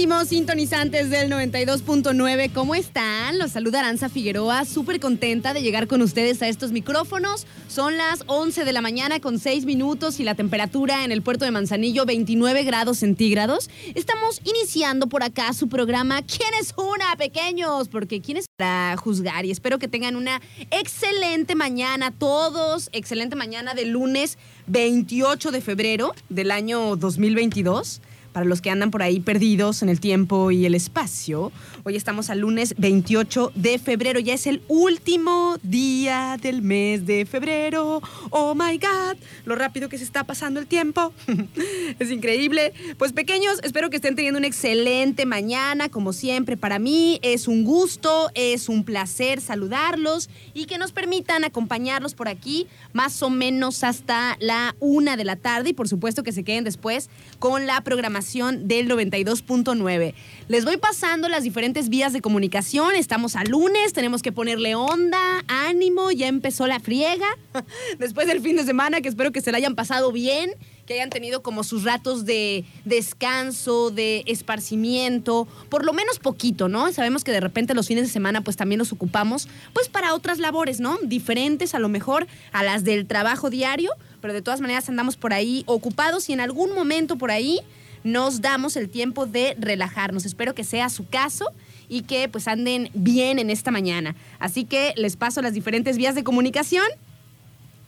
Queridísimos sintonizantes del 92.9. ¿Cómo están? Los saluda Aranza Figueroa, súper contenta de llegar con ustedes a estos micrófonos. Son las 11 de la mañana con 6 minutos y la temperatura en el puerto de Manzanillo 29 grados centígrados. Estamos iniciando por acá su programa ¿Quién es una, pequeños? Porque ¿quién es para juzgar? Y espero que tengan una excelente mañana todos, excelente mañana de lunes 28 de febrero del año 2022 para los que andan por ahí perdidos en el tiempo y el espacio. Hoy estamos al lunes 28 de febrero, ya es el último día del mes de febrero. Oh my God, lo rápido que se está pasando el tiempo. es increíble. Pues pequeños, espero que estén teniendo una excelente mañana, como siempre. Para mí es un gusto, es un placer saludarlos y que nos permitan acompañarlos por aquí más o menos hasta la una de la tarde y por supuesto que se queden después con la programación del 92.9. Les voy pasando las diferentes vías de comunicación. Estamos a lunes, tenemos que ponerle onda, ánimo, ya empezó la friega. Después del fin de semana, que espero que se la hayan pasado bien que hayan tenido como sus ratos de descanso, de esparcimiento, por lo menos poquito, ¿no? Sabemos que de repente los fines de semana pues también los ocupamos pues para otras labores, ¿no? Diferentes a lo mejor a las del trabajo diario, pero de todas maneras andamos por ahí ocupados y en algún momento por ahí nos damos el tiempo de relajarnos. Espero que sea su caso y que pues anden bien en esta mañana. Así que les paso las diferentes vías de comunicación.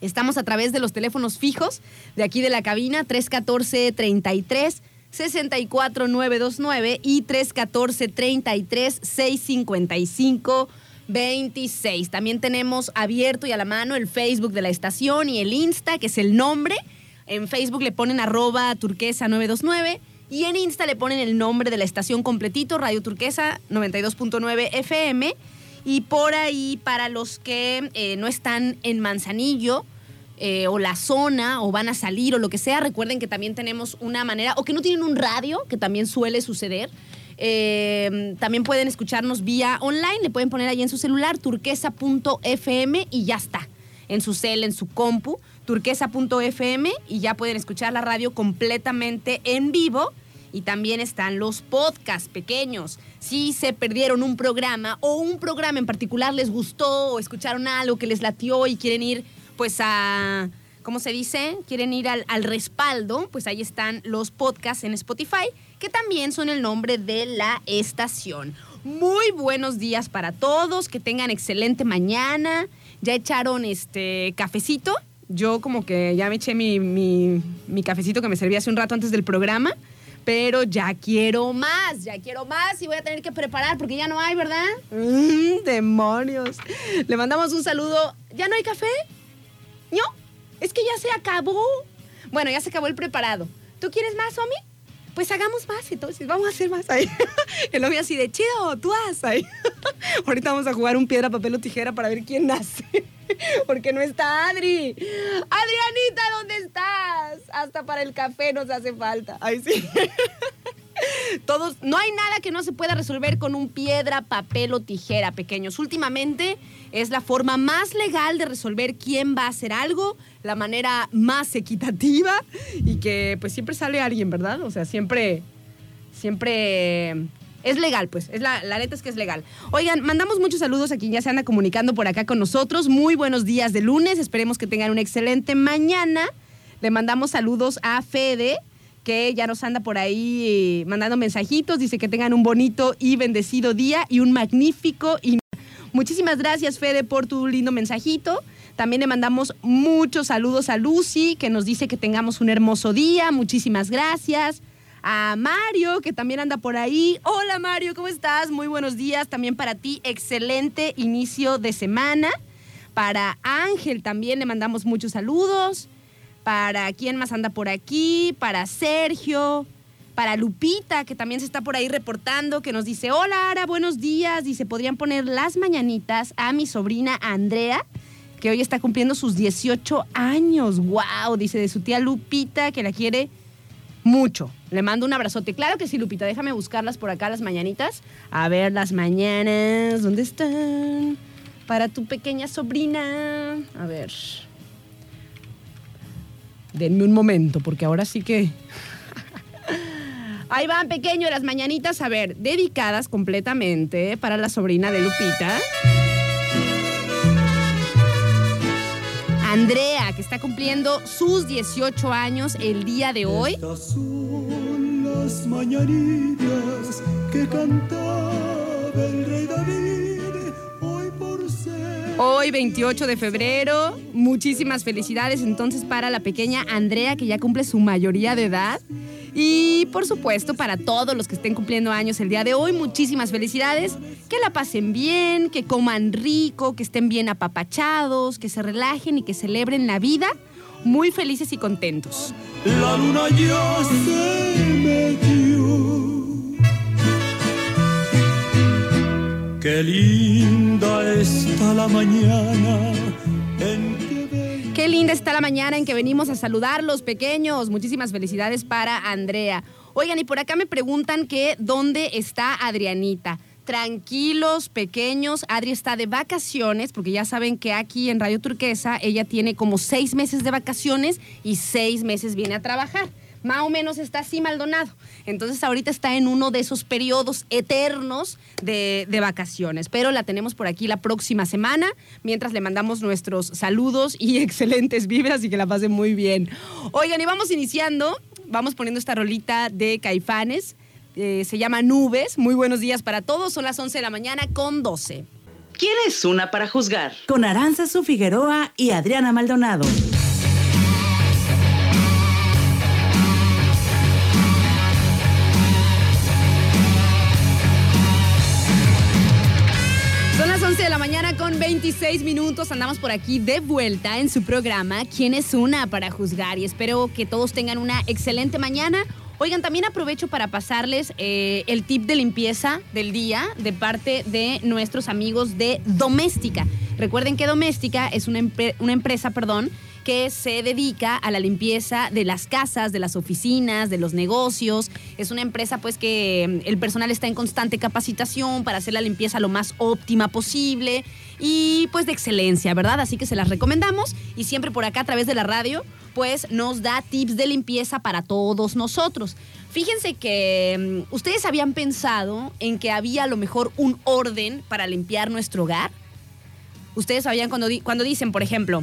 Estamos a través de los teléfonos fijos de aquí de la cabina 314 33 64 929 y 314 33 655 26. También tenemos abierto y a la mano el Facebook de la estación y el Insta, que es el nombre. En Facebook le ponen arroba turquesa 929 y en Insta le ponen el nombre de la estación completito, Radio Turquesa 92.9 FM. Y por ahí, para los que eh, no están en Manzanillo, eh, o la zona o van a salir o lo que sea, recuerden que también tenemos una manera, o que no tienen un radio, que también suele suceder. eh, también pueden escucharnos vía online, le pueden poner ahí en su celular turquesa.fm y ya está. En su cel, en su compu, turquesa.fm y ya pueden escuchar la radio completamente en vivo. Y también están los podcasts pequeños. Si se perdieron un programa o un programa en particular les gustó o escucharon algo que les latió y quieren ir pues a, ¿cómo se dice? Quieren ir al, al respaldo, pues ahí están los podcasts en Spotify, que también son el nombre de la estación. Muy buenos días para todos, que tengan excelente mañana. Ya echaron este cafecito. Yo como que ya me eché mi, mi, mi cafecito que me servía hace un rato antes del programa. Pero ya quiero más, ya quiero más y voy a tener que preparar porque ya no hay, ¿verdad? Mm, demonios. Le mandamos un saludo. ¿Ya no hay café? ¿No? Es que ya se acabó. Bueno, ya se acabó el preparado. ¿Tú quieres más, Omi? Pues hagamos más, entonces vamos a hacer más ahí. El Omi así de chido, tú haz ahí. Ahorita vamos a jugar un piedra, papel o tijera para ver quién nace. Porque no está Adri. Adrianita, ¿dónde estás? Hasta para el café nos hace falta. Ay, sí. Todos, no hay nada que no se pueda resolver con un piedra, papel o tijera, pequeños. Últimamente es la forma más legal de resolver quién va a hacer algo, la manera más equitativa y que pues siempre sale alguien, ¿verdad? O sea, siempre, siempre Es legal, pues. Es la, la neta es que es legal. Oigan, mandamos muchos saludos a quien ya se anda comunicando por acá con nosotros. Muy buenos días de lunes. Esperemos que tengan una excelente mañana. Le mandamos saludos a Fede, que ya nos anda por ahí eh, mandando mensajitos. Dice que tengan un bonito y bendecido día y un magnífico y Muchísimas gracias, Fede, por tu lindo mensajito. También le mandamos muchos saludos a Lucy, que nos dice que tengamos un hermoso día. Muchísimas gracias. A Mario, que también anda por ahí. Hola Mario, ¿cómo estás? Muy buenos días también para ti. Excelente inicio de semana. Para Ángel también le mandamos muchos saludos. Para quién más anda por aquí. Para Sergio para Lupita, que también se está por ahí reportando, que nos dice, hola Ara, buenos días. Dice, podrían poner las mañanitas a mi sobrina Andrea, que hoy está cumpliendo sus 18 años. ¡Wow! Dice de su tía Lupita, que la quiere mucho. Le mando un abrazote. Claro que sí, Lupita, déjame buscarlas por acá, las mañanitas. A ver, las mañanas, ¿dónde están? Para tu pequeña sobrina. A ver. Denme un momento, porque ahora sí que Ahí van, pequeño, las mañanitas, a ver, dedicadas completamente para la sobrina de Lupita. Andrea, que está cumpliendo sus 18 años el día de hoy. Estas son las mañanitas que cantaba el Hoy, 28 de febrero, muchísimas felicidades entonces para la pequeña Andrea, que ya cumple su mayoría de edad. Y por supuesto, para todos los que estén cumpliendo años el día de hoy, muchísimas felicidades. Que la pasen bien, que coman rico, que estén bien apapachados, que se relajen y que celebren la vida muy felices y contentos. La luna ya se. Qué linda está la mañana en que Qué linda está la mañana en que venimos a saludar los pequeños. Muchísimas felicidades para Andrea. Oigan, y por acá me preguntan que dónde está Adrianita. Tranquilos, pequeños. Adri está de vacaciones, porque ya saben que aquí en Radio Turquesa ella tiene como seis meses de vacaciones y seis meses viene a trabajar. Más o menos está así Maldonado. Entonces ahorita está en uno de esos periodos eternos de, de vacaciones. Pero la tenemos por aquí la próxima semana, mientras le mandamos nuestros saludos y excelentes vibras y que la pase muy bien. Oigan, y vamos iniciando, vamos poniendo esta rolita de Caifanes. eh, se llama Nubes. Muy buenos días para todos. Son las 11 de la mañana con 12. ¿Quién es una para juzgar? Con Aranza Figueroa y Adriana Maldonado. 26 minutos. Andamos por aquí de vuelta en su programa ¿Quién es una para juzgar? Y espero que todos tengan una excelente mañana. Oigan, también aprovecho para pasarles eh, el tip de limpieza del día de parte de nuestros amigos de Doméstica. Recuerden que Doméstica es una, una empresa, perdón, que se dedica a la limpieza de las casas, de las oficinas, de los negocios. Es una empresa pues que mm, el personal está en constante capacitación para hacer la limpieza lo más óptima posible y pues de excelencia, ¿verdad? Así que se las recomendamos y siempre por acá a través de la radio pues nos da tips de limpieza para todos nosotros. Fíjense que mm, ustedes habían pensado en que había a lo mejor un orden para limpiar nuestro hogar. Ustedes sabían cuando, cuando dicen, por ejemplo,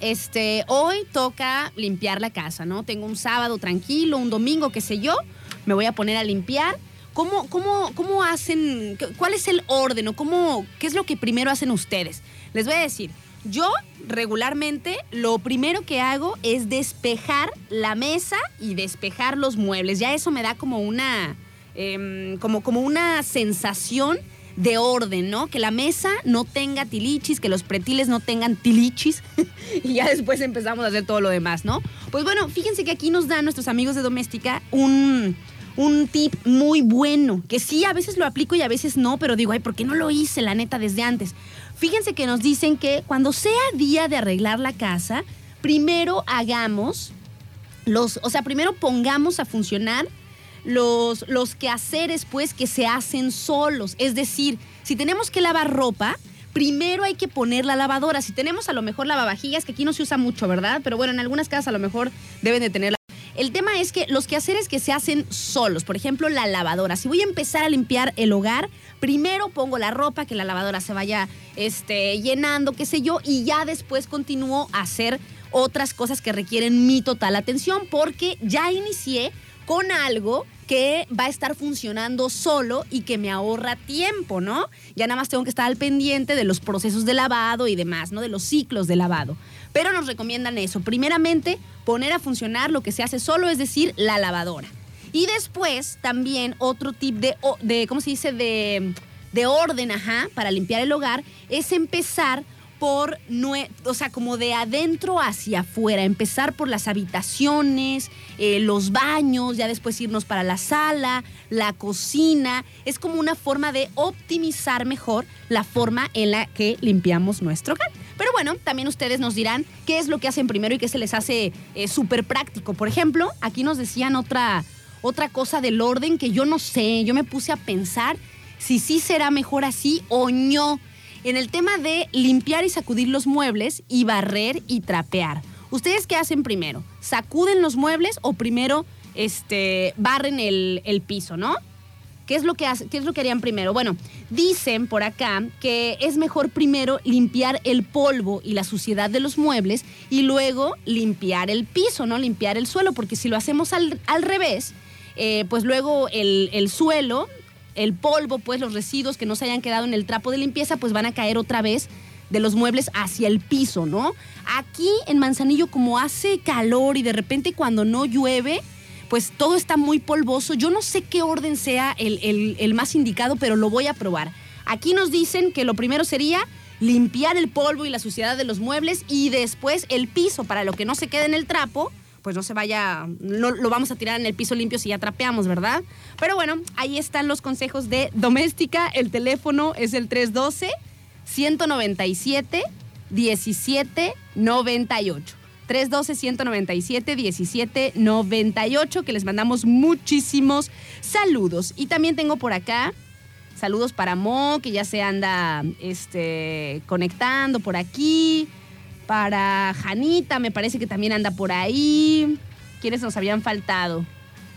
este, hoy toca limpiar la casa, ¿no? Tengo un sábado tranquilo, un domingo, qué sé yo, me voy a poner a limpiar. ¿Cómo, cómo, cómo hacen, cuál es el orden o cómo, qué es lo que primero hacen ustedes? Les voy a decir, yo regularmente lo primero que hago es despejar la mesa y despejar los muebles. Ya eso me da como una, em, como, como una sensación de orden, ¿no? Que la mesa no tenga tilichis, que los pretiles no tengan tilichis y ya después empezamos a hacer todo lo demás, ¿no? Pues bueno, fíjense que aquí nos dan nuestros amigos de Doméstica un, un tip muy bueno, que sí, a veces lo aplico y a veces no, pero digo, ay, ¿por qué no lo hice, la neta, desde antes? Fíjense que nos dicen que cuando sea día de arreglar la casa, primero hagamos los, o sea, primero pongamos a funcionar los, los quehaceres, pues, que se hacen solos. Es decir, si tenemos que lavar ropa, primero hay que poner la lavadora. Si tenemos a lo mejor lavavajillas, que aquí no se usa mucho, ¿verdad? Pero bueno, en algunas casas a lo mejor deben de tener El tema es que los quehaceres que se hacen solos, por ejemplo, la lavadora. Si voy a empezar a limpiar el hogar, primero pongo la ropa, que la lavadora se vaya este, llenando, qué sé yo, y ya después continúo a hacer otras cosas que requieren mi total atención, porque ya inicié con algo que va a estar funcionando solo y que me ahorra tiempo, ¿no? Ya nada más tengo que estar al pendiente de los procesos de lavado y demás, ¿no? De los ciclos de lavado. Pero nos recomiendan eso. Primeramente, poner a funcionar lo que se hace solo, es decir, la lavadora. Y después, también otro tip de, de ¿cómo se dice? De, de orden, ajá, para limpiar el hogar, es empezar por, o sea, como de adentro hacia afuera, empezar por las habitaciones, eh, los baños, ya después irnos para la sala, la cocina. Es como una forma de optimizar mejor la forma en la que limpiamos nuestro hogar. Pero bueno, también ustedes nos dirán qué es lo que hacen primero y qué se les hace eh, súper práctico. Por ejemplo, aquí nos decían otra, otra cosa del orden que yo no sé, yo me puse a pensar si sí será mejor así o no en el tema de limpiar y sacudir los muebles y barrer y trapear. ¿Ustedes qué hacen primero? ¿Sacuden los muebles o primero este, barren el, piso, no? ¿Qué es, lo que ¿Qué es lo que harían primero? Bueno, dicen por acá que es mejor primero limpiar el polvo y la suciedad de los muebles y luego limpiar el piso, ¿no? Limpiar el suelo, porque si lo hacemos al, revés, eh, pues luego el, el suelo el polvo, pues los residuos que no se hayan quedado en el trapo de limpieza, pues van a caer otra vez de los muebles hacia el piso, ¿no? Aquí en Manzanillo, como hace calor y de repente cuando no llueve, pues todo está muy polvoso. Yo no sé qué orden sea el, el más indicado, pero lo voy a probar. Aquí nos dicen que lo primero sería limpiar el polvo y la suciedad de los muebles y después el piso para lo que no se quede en el trapo pues no se vaya, no lo vamos a tirar en el piso limpio si ya trapeamos, ¿verdad? Pero bueno, ahí están los consejos de doméstica. El teléfono es el 312 197 1798. 312-197-1798, que les mandamos muchísimos saludos. Y también tengo por acá saludos para Mo, que ya se anda este, conectando por aquí para Janita, me parece que también anda por ahí. ¿Quiénes nos habían faltado?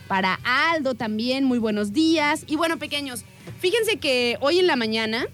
Para Aldo también, muy buenos días. Y bueno, pequeños, fíjense que hoy en la mañana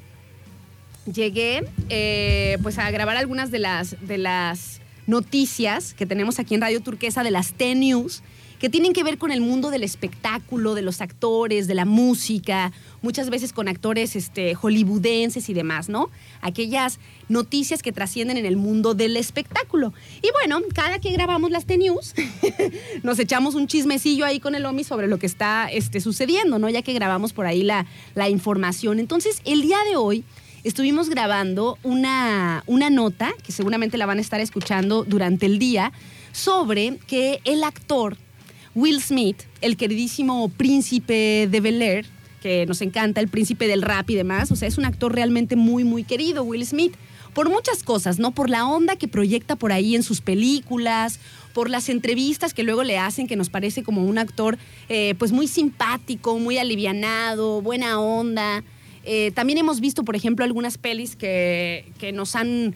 llegué eh, pues a grabar algunas de las, de las noticias que tenemos aquí en Radio Turquesa de las T-News que tienen que ver con el mundo del espectáculo, de los actores, de la música, muchas veces con actores este, hollywoodenses y demás, ¿no? Aquellas noticias que trascienden en el mundo del espectáculo. Y bueno, cada que grabamos las T-News, nos echamos un chismecillo ahí con el OMI sobre lo que está este, sucediendo, ¿no? Ya que grabamos por ahí la, la información. Entonces, el día de hoy estuvimos grabando una, una nota, que seguramente la van a estar escuchando durante el día, sobre que el actor Will Smith, el queridísimo príncipe de Bel Air, que nos encanta, el príncipe del rap y demás, o sea, es un actor realmente muy, muy querido, Will Smith, por muchas cosas, ¿no? Por la onda que proyecta por ahí en sus películas, por las entrevistas que luego le hacen, que nos parece como un actor eh, pues muy simpático, muy alivianado, buena onda. Eh, también hemos visto, por ejemplo, algunas pelis que, que nos han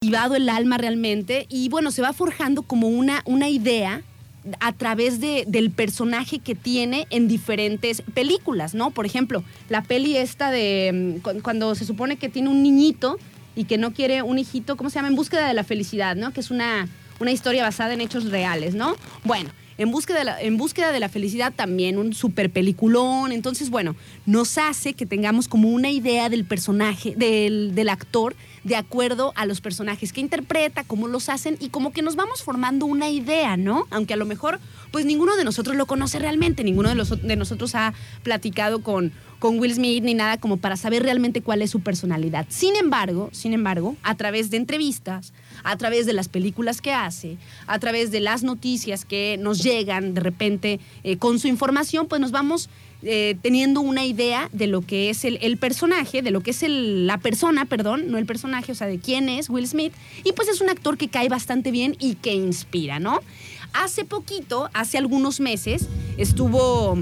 activado el alma realmente y bueno, se va forjando como una, una idea a través de, del personaje que tiene en diferentes películas, ¿no? Por ejemplo, la peli esta de mm, cuando se supone que tiene un niñito y que no quiere un hijito, ¿cómo se llama? En búsqueda de la felicidad, ¿no? Que es una, una historia basada en hechos reales, ¿no? Bueno, en búsqueda, de la, en búsqueda de la felicidad también, un super peliculón. Entonces, bueno, nos hace que tengamos como una idea del personaje, del, del actor, de acuerdo a los personajes que interpreta, cómo los hacen y como que nos vamos formando una idea, ¿no? Aunque a lo mejor, pues ninguno de nosotros lo conoce realmente, ninguno de, los, de nosotros ha platicado con, con Will Smith ni nada como para saber realmente cuál es su personalidad. Sin embargo, sin embargo, a través de entrevistas, a través de las películas que hace, a través de las noticias que nos llegan de repente eh, con su información, pues nos vamos eh, teniendo una idea de lo que es el, personaje, de lo que es la persona, perdón, no el personaje, o sea, de quién es Will Smith. Y pues es un actor que cae bastante bien y que inspira, ¿no? Hace poquito, hace algunos meses, estuvo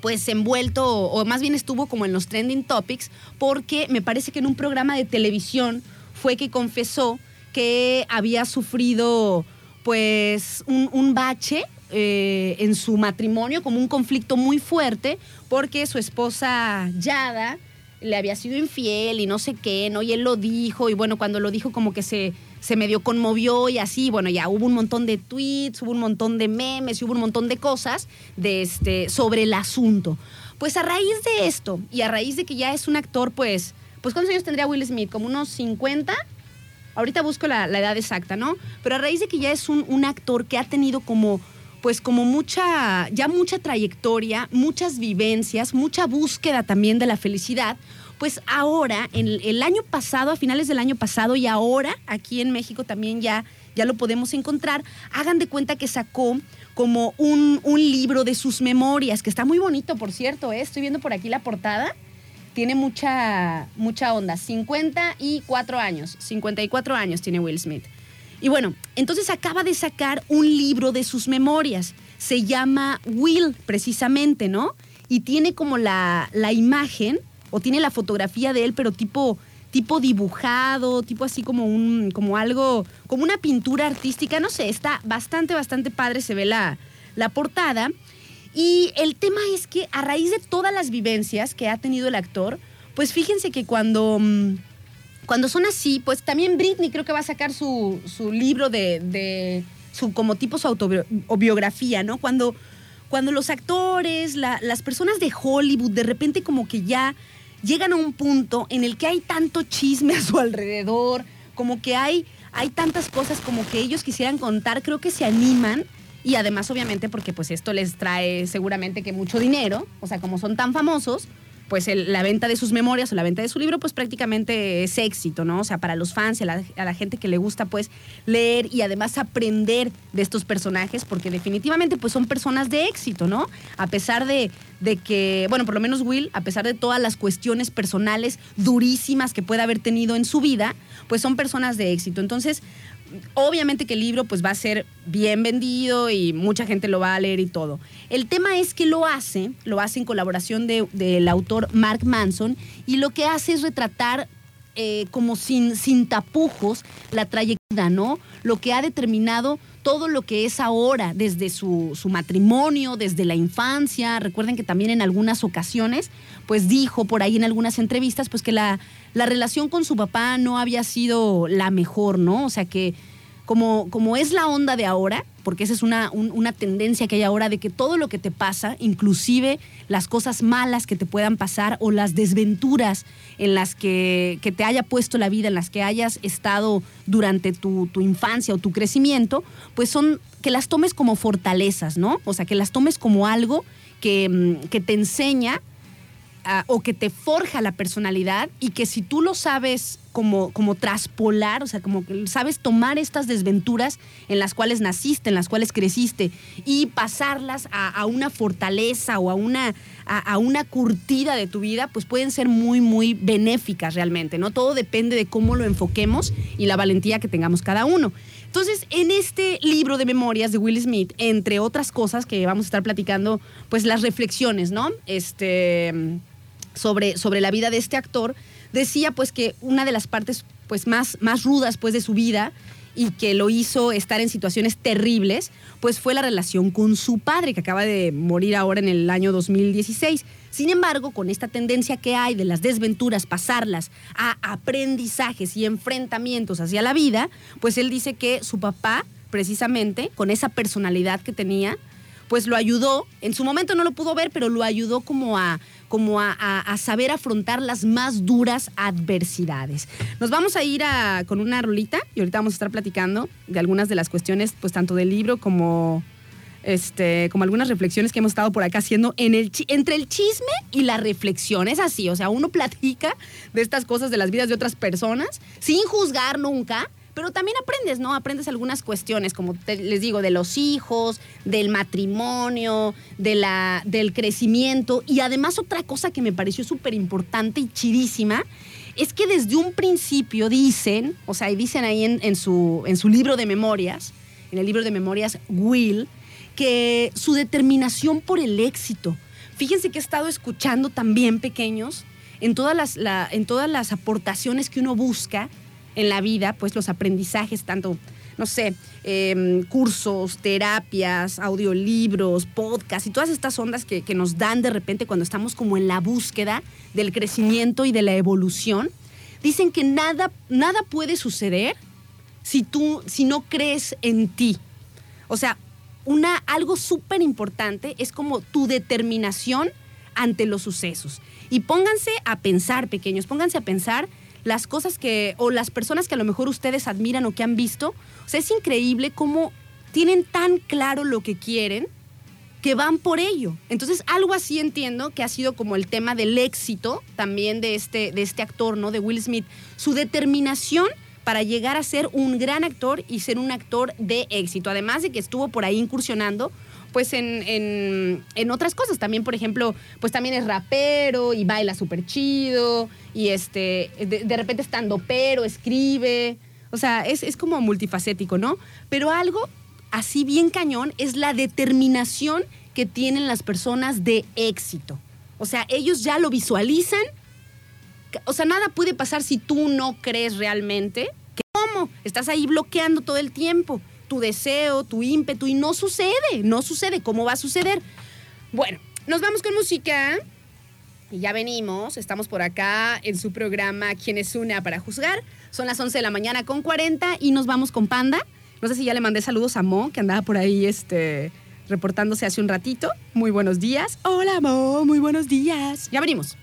pues envuelto, o más bien estuvo como en los trending topics, porque me parece que en un programa de televisión fue que confesó que había sufrido pues un, bache eh, en su matrimonio, como un conflicto muy fuerte, porque su esposa Yada le había sido infiel y no sé qué, ¿no? Y él lo dijo, y bueno, cuando lo dijo como que se, se medio conmovió y así, bueno, ya hubo un montón de tweets, hubo un montón de memes y hubo un montón de cosas de este, sobre el asunto. Pues a raíz de esto y a raíz de que ya es un actor, pues, pues ¿cuántos años tendría Will Smith? ¿Como unos 50? Ahorita busco la, la edad exacta, ¿no? Pero a raíz de que ya es un, un actor que ha tenido como pues como mucha, ya mucha trayectoria, muchas vivencias, mucha búsqueda también de la felicidad, pues ahora, en el año pasado, a finales del año pasado y ahora aquí en México también ya, ya lo podemos encontrar, hagan de cuenta que sacó como un, un libro de sus memorias, que está muy bonito, por cierto, ¿eh? estoy viendo por aquí la portada, tiene mucha, mucha onda, 54 años, 54 años tiene Will Smith. Y bueno, entonces acaba de sacar un libro de sus memorias. Se llama Will, precisamente, ¿no? Y tiene como la, la imagen, o tiene la fotografía de él, pero tipo, tipo dibujado, tipo así como un, como algo, como una pintura artística, no sé, está bastante, bastante padre, se ve la, la portada. Y el tema es que a raíz de todas las vivencias que ha tenido el actor, pues fíjense que cuando... mm, cuando son así, pues también Britney creo que va a sacar su, su libro de, de, su como tipo su autobiografía, ¿no? Cuando, cuando los actores, la, las personas de Hollywood de repente como que ya llegan a un punto en el que hay tanto chisme a su alrededor, como que hay, hay tantas cosas como que ellos quisieran contar, creo que se animan y además obviamente porque pues esto les trae seguramente que mucho dinero, o sea, como son tan famosos, pues la venta de sus memorias o la venta de su libro, pues prácticamente es éxito, ¿no? O sea, para los fans y a la, a la gente que le gusta, pues, leer y además aprender de estos personajes, porque definitivamente, pues, son personas de éxito, ¿no? A pesar de, de que, bueno, por lo menos Will, a pesar de todas las cuestiones personales durísimas que pueda haber tenido en su vida, pues son personas de éxito. Entonces, obviamente que el libro pues va a ser bien vendido y mucha gente lo va a leer y todo. El tema es que lo hace, lo hace en colaboración de- del autor Mark Manson y lo que hace es retratar eh, como sin, sin tapujos la trayectoria, ¿no? Lo que ha determinado todo lo que es ahora, desde su, su matrimonio, desde la infancia. Recuerden que también en algunas ocasiones, pues dijo por ahí en algunas entrevistas, pues que la, la relación con su papá no había sido la mejor, ¿no? O sea que como, como es la onda de ahora, porque esa es una, un- una tendencia que hay ahora de que todo lo que te pasa, inclusive las cosas malas que te puedan pasar o las desventuras en las que, que te haya puesto la vida, en las que hayas estado durante tu, tu infancia o tu crecimiento, pues son que las tomes como fortalezas, ¿no? O sea, que las tomes como algo que, mm, que te enseña ah, o que te forja la personalidad y que si tú lo sabes como, como traspolar, o sea, como sabes tomar estas desventuras en las cuales naciste, en las cuales creciste y pasarlas a, una fortaleza o a una, a una curtida de tu vida, pues pueden ser muy, muy benéficas realmente, ¿no? Todo depende de cómo lo enfoquemos y la valentía que tengamos cada uno. Entonces, en este libro de memorias de Will Smith, entre otras cosas que vamos a estar platicando, pues las reflexiones, ¿no? Este sobre, sobre la vida de este actor, decía pues que una de las partes pues más, más rudas pues de su vida y que lo hizo estar en situaciones terribles, pues fue la relación con su padre, que acaba de morir ahora en el año 2016. Sin embargo, con esta tendencia que hay de las desventuras, pasarlas a aprendizajes y enfrentamientos hacia la vida, pues él dice que su papá, precisamente, con esa personalidad que tenía, pues lo ayudó, en su momento no lo pudo ver, pero lo ayudó como a, como a, saber afrontar las más duras adversidades. Nos vamos a ir con una rolita y ahorita vamos a estar platicando de algunas de las cuestiones, pues tanto del libro como, este, como algunas reflexiones que hemos estado por acá haciendo en el, entre el chisme y la reflexión. Es así, o sea, uno platica de estas cosas de las vidas de otras personas sin juzgar nunca, pero también aprendes, ¿no? Aprendes algunas cuestiones, como les digo, de los hijos, del matrimonio, de la, del crecimiento. Y además otra cosa que me pareció súper importante y chidísima, es que desde un principio dicen, o sea, dicen ahí en, su, en su libro de memorias, en el libro de memorias Will, que su determinación por el éxito. Fíjense que he estado escuchando también pequeños en todas las, la- en todas las aportaciones que uno busca en la vida, pues los aprendizajes, tanto no sé, em, cursos, terapias, audiolibros, podcasts y todas estas ondas que, que nos dan de repente cuando estamos como en la búsqueda del crecimiento y de la evolución, dicen que nada, nada puede suceder si tú, si no crees en ti. O sea, una, algo súper importante es como tu determinación ante los sucesos. Y pónganse a pensar, pequeños, pónganse a pensar las cosas que, o las personas que a lo mejor ustedes admiran o que han visto. O sea, es increíble cómo tienen tan claro lo que quieren que van por ello. Entonces, algo así entiendo que ha sido como el tema del éxito también de este, de este actor, ¿no? De Will Smith. Su determinación para llegar a ser un gran actor y ser un actor de éxito. Además de que estuvo por ahí incursionando pues en, en, en, otras cosas. También, por ejemplo, pues también es rapero y baila súper chido y este, de, repente estando pero, escribe. O sea, es, es como multifacético, ¿no? Pero algo así bien cañón es la determinación que tienen las personas de éxito. O sea, ellos ya lo visualizan. O sea, nada puede pasar si tú no crees realmente. ¿Cómo? Estás ahí bloqueando todo el tiempo tu deseo, tu ímpetu y no sucede, no sucede. ¿Cómo va a suceder? Bueno, nos vamos con música. Y ya venimos, estamos por acá en su programa ¿Quién es una para juzgar? Son las 11 de la mañana con 40 y nos vamos con Panda. No sé si ya le mandé saludos a Mo, que andaba por ahí este, reportándose hace un ratito. Muy buenos días. Hola Mo, muy buenos días. Ya venimos.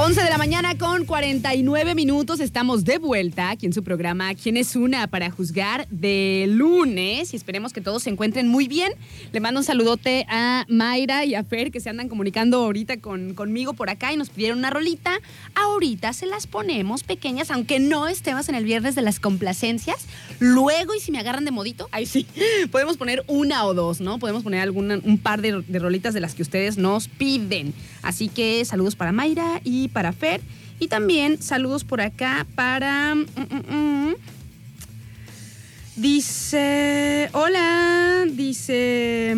11 de la mañana con 49 minutos. Estamos de vuelta aquí en su programa ¿Quién es una para juzgar de lunes? Y esperemos que todos se encuentren muy bien. Le mando un saludote a Mayra y a Fer que se andan comunicando ahorita con, conmigo por acá y nos pidieron una rolita. Ahorita se las ponemos pequeñas, aunque no estemos en el viernes de las complacencias. Luego, y si me agarran de modito, ahí sí, podemos poner una o dos, ¿no? Podemos poner alguna, un par de, de rolitas de las que ustedes nos piden. Así que saludos para Mayra y para Fer. Y también saludos por acá para... Mm, mm, mm. Dice... Hola, dice...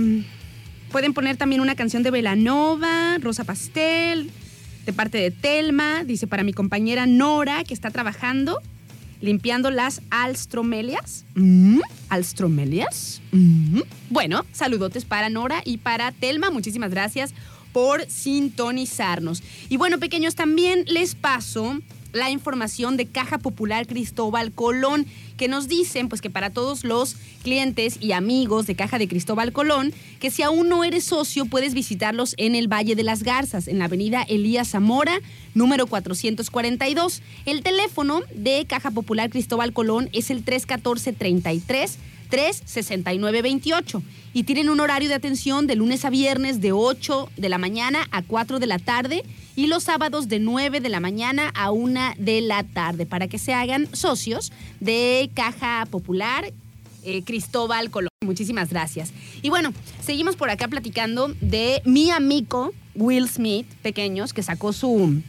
Pueden poner también una canción de Velanova, Rosa Pastel, de parte de Telma. Dice para mi compañera Nora, que está trabajando limpiando las alstromelias. ¿Alstromelias? Bueno, saludotes para Nora y para Telma. Muchísimas gracias por sintonizarnos. Y bueno, pequeños, también les paso la información de Caja Popular Cristóbal Colón, que nos dicen pues que para todos los clientes y amigos de Caja de Cristóbal Colón, que si aún no eres socio puedes visitarlos en el Valle de las Garzas, en la avenida Elías Zamora, número 442. El teléfono de Caja Popular Cristóbal Colón es el 314 33 36928 y tienen un horario de atención de lunes a viernes de 8 de la mañana a 4 de la tarde y los sábados de 9 de la mañana a 1 de la tarde para que se hagan socios de Caja Popular eh, Cristóbal Colón. Muchísimas gracias. Y bueno, seguimos por acá platicando de mi amigo Will Smith, pequeños, que sacó su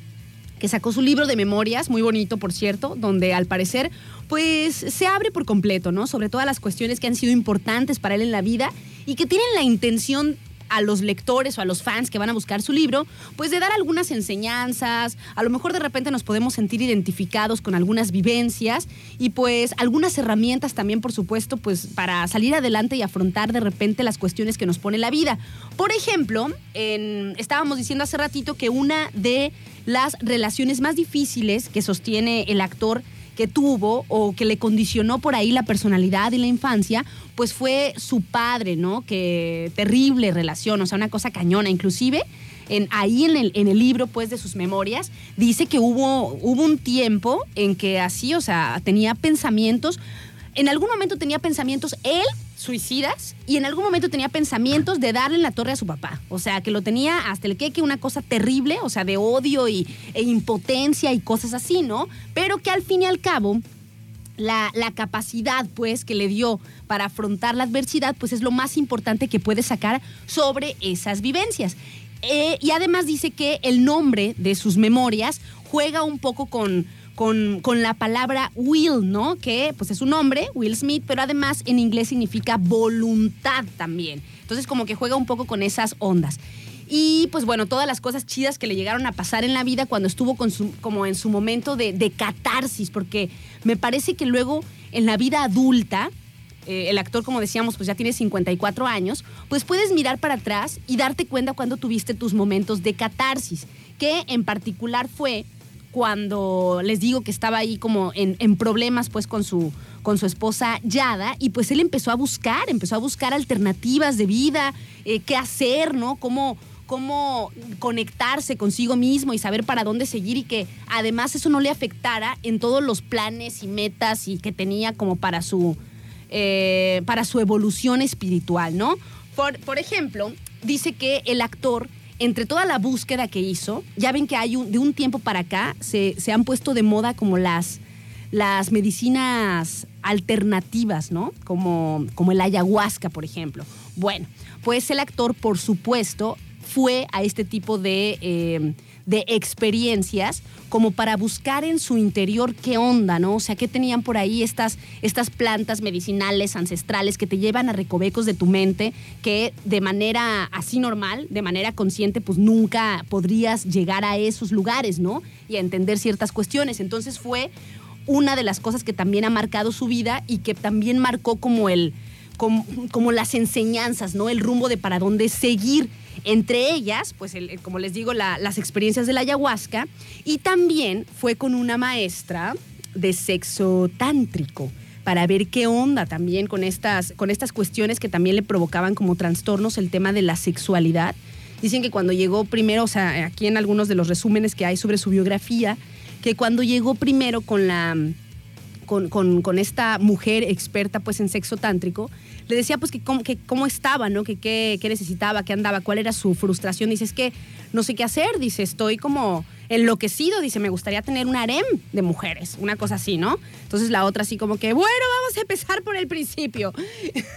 que sacó su libro de memorias, muy bonito por cierto, donde al parecer pues se abre por completo, ¿no? Sobre todas las cuestiones que han sido importantes para él en la vida y que tienen la intención a los lectores o a los fans que van a buscar su libro, pues de dar algunas enseñanzas, a lo mejor de repente nos podemos sentir identificados con algunas vivencias y pues algunas herramientas también, por supuesto, pues para salir adelante y afrontar de repente las cuestiones que nos pone la vida. Por ejemplo, en, estábamos diciendo hace ratito que una de las relaciones más difíciles que sostiene el actor que tuvo o que le condicionó por ahí la personalidad y la infancia, pues fue su padre, ¿no? Que terrible relación, o sea, una cosa cañona. Inclusive, en, ahí en el, en el libro, pues, de sus memorias, dice que hubo, hubo un tiempo en que así, o sea, tenía pensamientos, en algún momento tenía pensamientos él suicidas y en algún momento tenía pensamientos de darle en la torre a su papá. O sea, que lo tenía hasta el queque una cosa terrible, o sea, de odio y, e impotencia y cosas así, ¿no? Pero que al fin y al cabo, la, la, capacidad, pues, que le dio para afrontar la adversidad, pues es lo más importante que puede sacar sobre esas vivencias. Eh, y además dice que el nombre de sus memorias juega un poco con con, con, la palabra will, ¿no? Que pues es un nombre, Will Smith, pero además en inglés significa voluntad también. Entonces como que juega un poco con esas ondas. Y pues bueno, todas las cosas chidas que le llegaron a pasar en la vida cuando estuvo con su, como en su momento de, de catarsis, porque me parece que luego en la vida adulta, eh, el actor, como decíamos, pues ya tiene 54 años, pues puedes mirar para atrás y darte cuenta cuando tuviste tus momentos de catarsis, que en particular fue cuando les digo que estaba ahí como en, problemas pues con su, con su esposa Yada y pues él empezó a buscar, empezó a buscar alternativas de vida, eh, qué hacer, ¿no? Cómo, cómo conectarse consigo mismo y saber para dónde seguir y que además eso no le afectara en todos los planes y metas y que tenía como para su, eh, para su evolución espiritual, ¿no? Por, por ejemplo, dice que el actor entre toda la búsqueda que hizo, ya ven que hay un, de un tiempo para acá se, se han puesto de moda como las, las medicinas alternativas, ¿no? Como, como el ayahuasca, por ejemplo. Bueno, pues el actor, por supuesto, fue a este tipo de, eh, de experiencias como para buscar en su interior qué onda, ¿no? O sea, qué tenían por ahí estas, estas plantas medicinales ancestrales que te llevan a recovecos de tu mente que de manera así normal, de manera consciente, pues nunca podrías llegar a esos lugares, ¿no? Y a entender ciertas cuestiones. Entonces fue una de las cosas que también ha marcado su vida y que también marcó como el como, las enseñanzas, ¿no? El rumbo de para dónde seguir. Entre ellas, pues, como les digo, la- las experiencias de la ayahuasca. Y también fue con una maestra de sexo tántrico para ver qué onda también con estas, con estas cuestiones que también le provocaban como trastornos el tema de la sexualidad. Dicen que cuando llegó primero, o sea, aquí en algunos de los resúmenes que hay sobre su biografía, que cuando llegó primero con la con, con- esta mujer experta pues en sexo tántrico, le decía pues que cómo, que cómo estaba, ¿no? Que qué, necesitaba, qué andaba, cuál era su frustración. Dice, es que no sé qué hacer, dice, estoy como enloquecido, dice, me gustaría tener un harem de mujeres, una cosa así, ¿no? Entonces la otra así como que, bueno, vamos a empezar por el principio.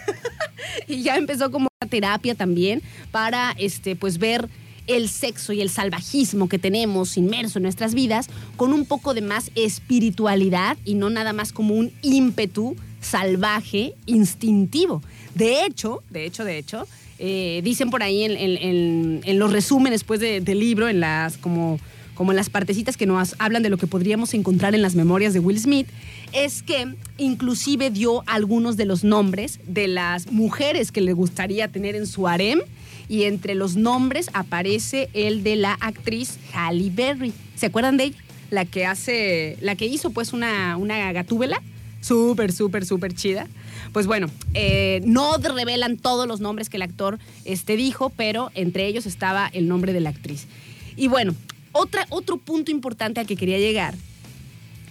y ya empezó como terapia también para este pues ver el sexo y el salvajismo que tenemos inmerso en nuestras vidas con un poco de más espiritualidad y no nada más como un ímpetu salvaje, instintivo. De hecho, de hecho, de hecho, eh, dicen por ahí en, los resúmenes pues, de- del libro, en las como como en las partecitas que nos hablan de lo que podríamos encontrar en las memorias de Will Smith, es que inclusive dio algunos de los nombres de las mujeres que le gustaría tener en su harem y entre los nombres aparece el de la actriz Halle Berry. ¿Se acuerdan de ella? La que hace, la que hizo pues una, una gatúbela súper, súper, súper chida. Pues bueno, eh, no revelan todos los nombres que el actor este, dijo, pero entre ellos estaba el nombre de la actriz. Y bueno, otra, otro punto importante al que quería llegar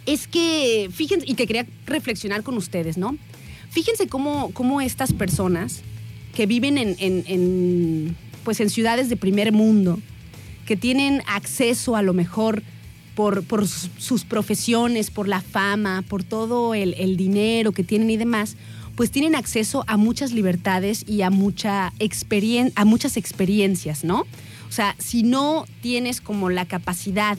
es que, fíjense, y que quería reflexionar con ustedes, ¿no? Fíjense cómo, cómo estas personas que viven en, en- pues en ciudades de primer mundo, que tienen acceso a lo mejor por, por sus, profesiones, por la fama, por todo el, el dinero que tienen y demás, pues tienen acceso a muchas libertades y a, mucha experien- a muchas experiencias, ¿no? O sea, si no tienes como la capacidad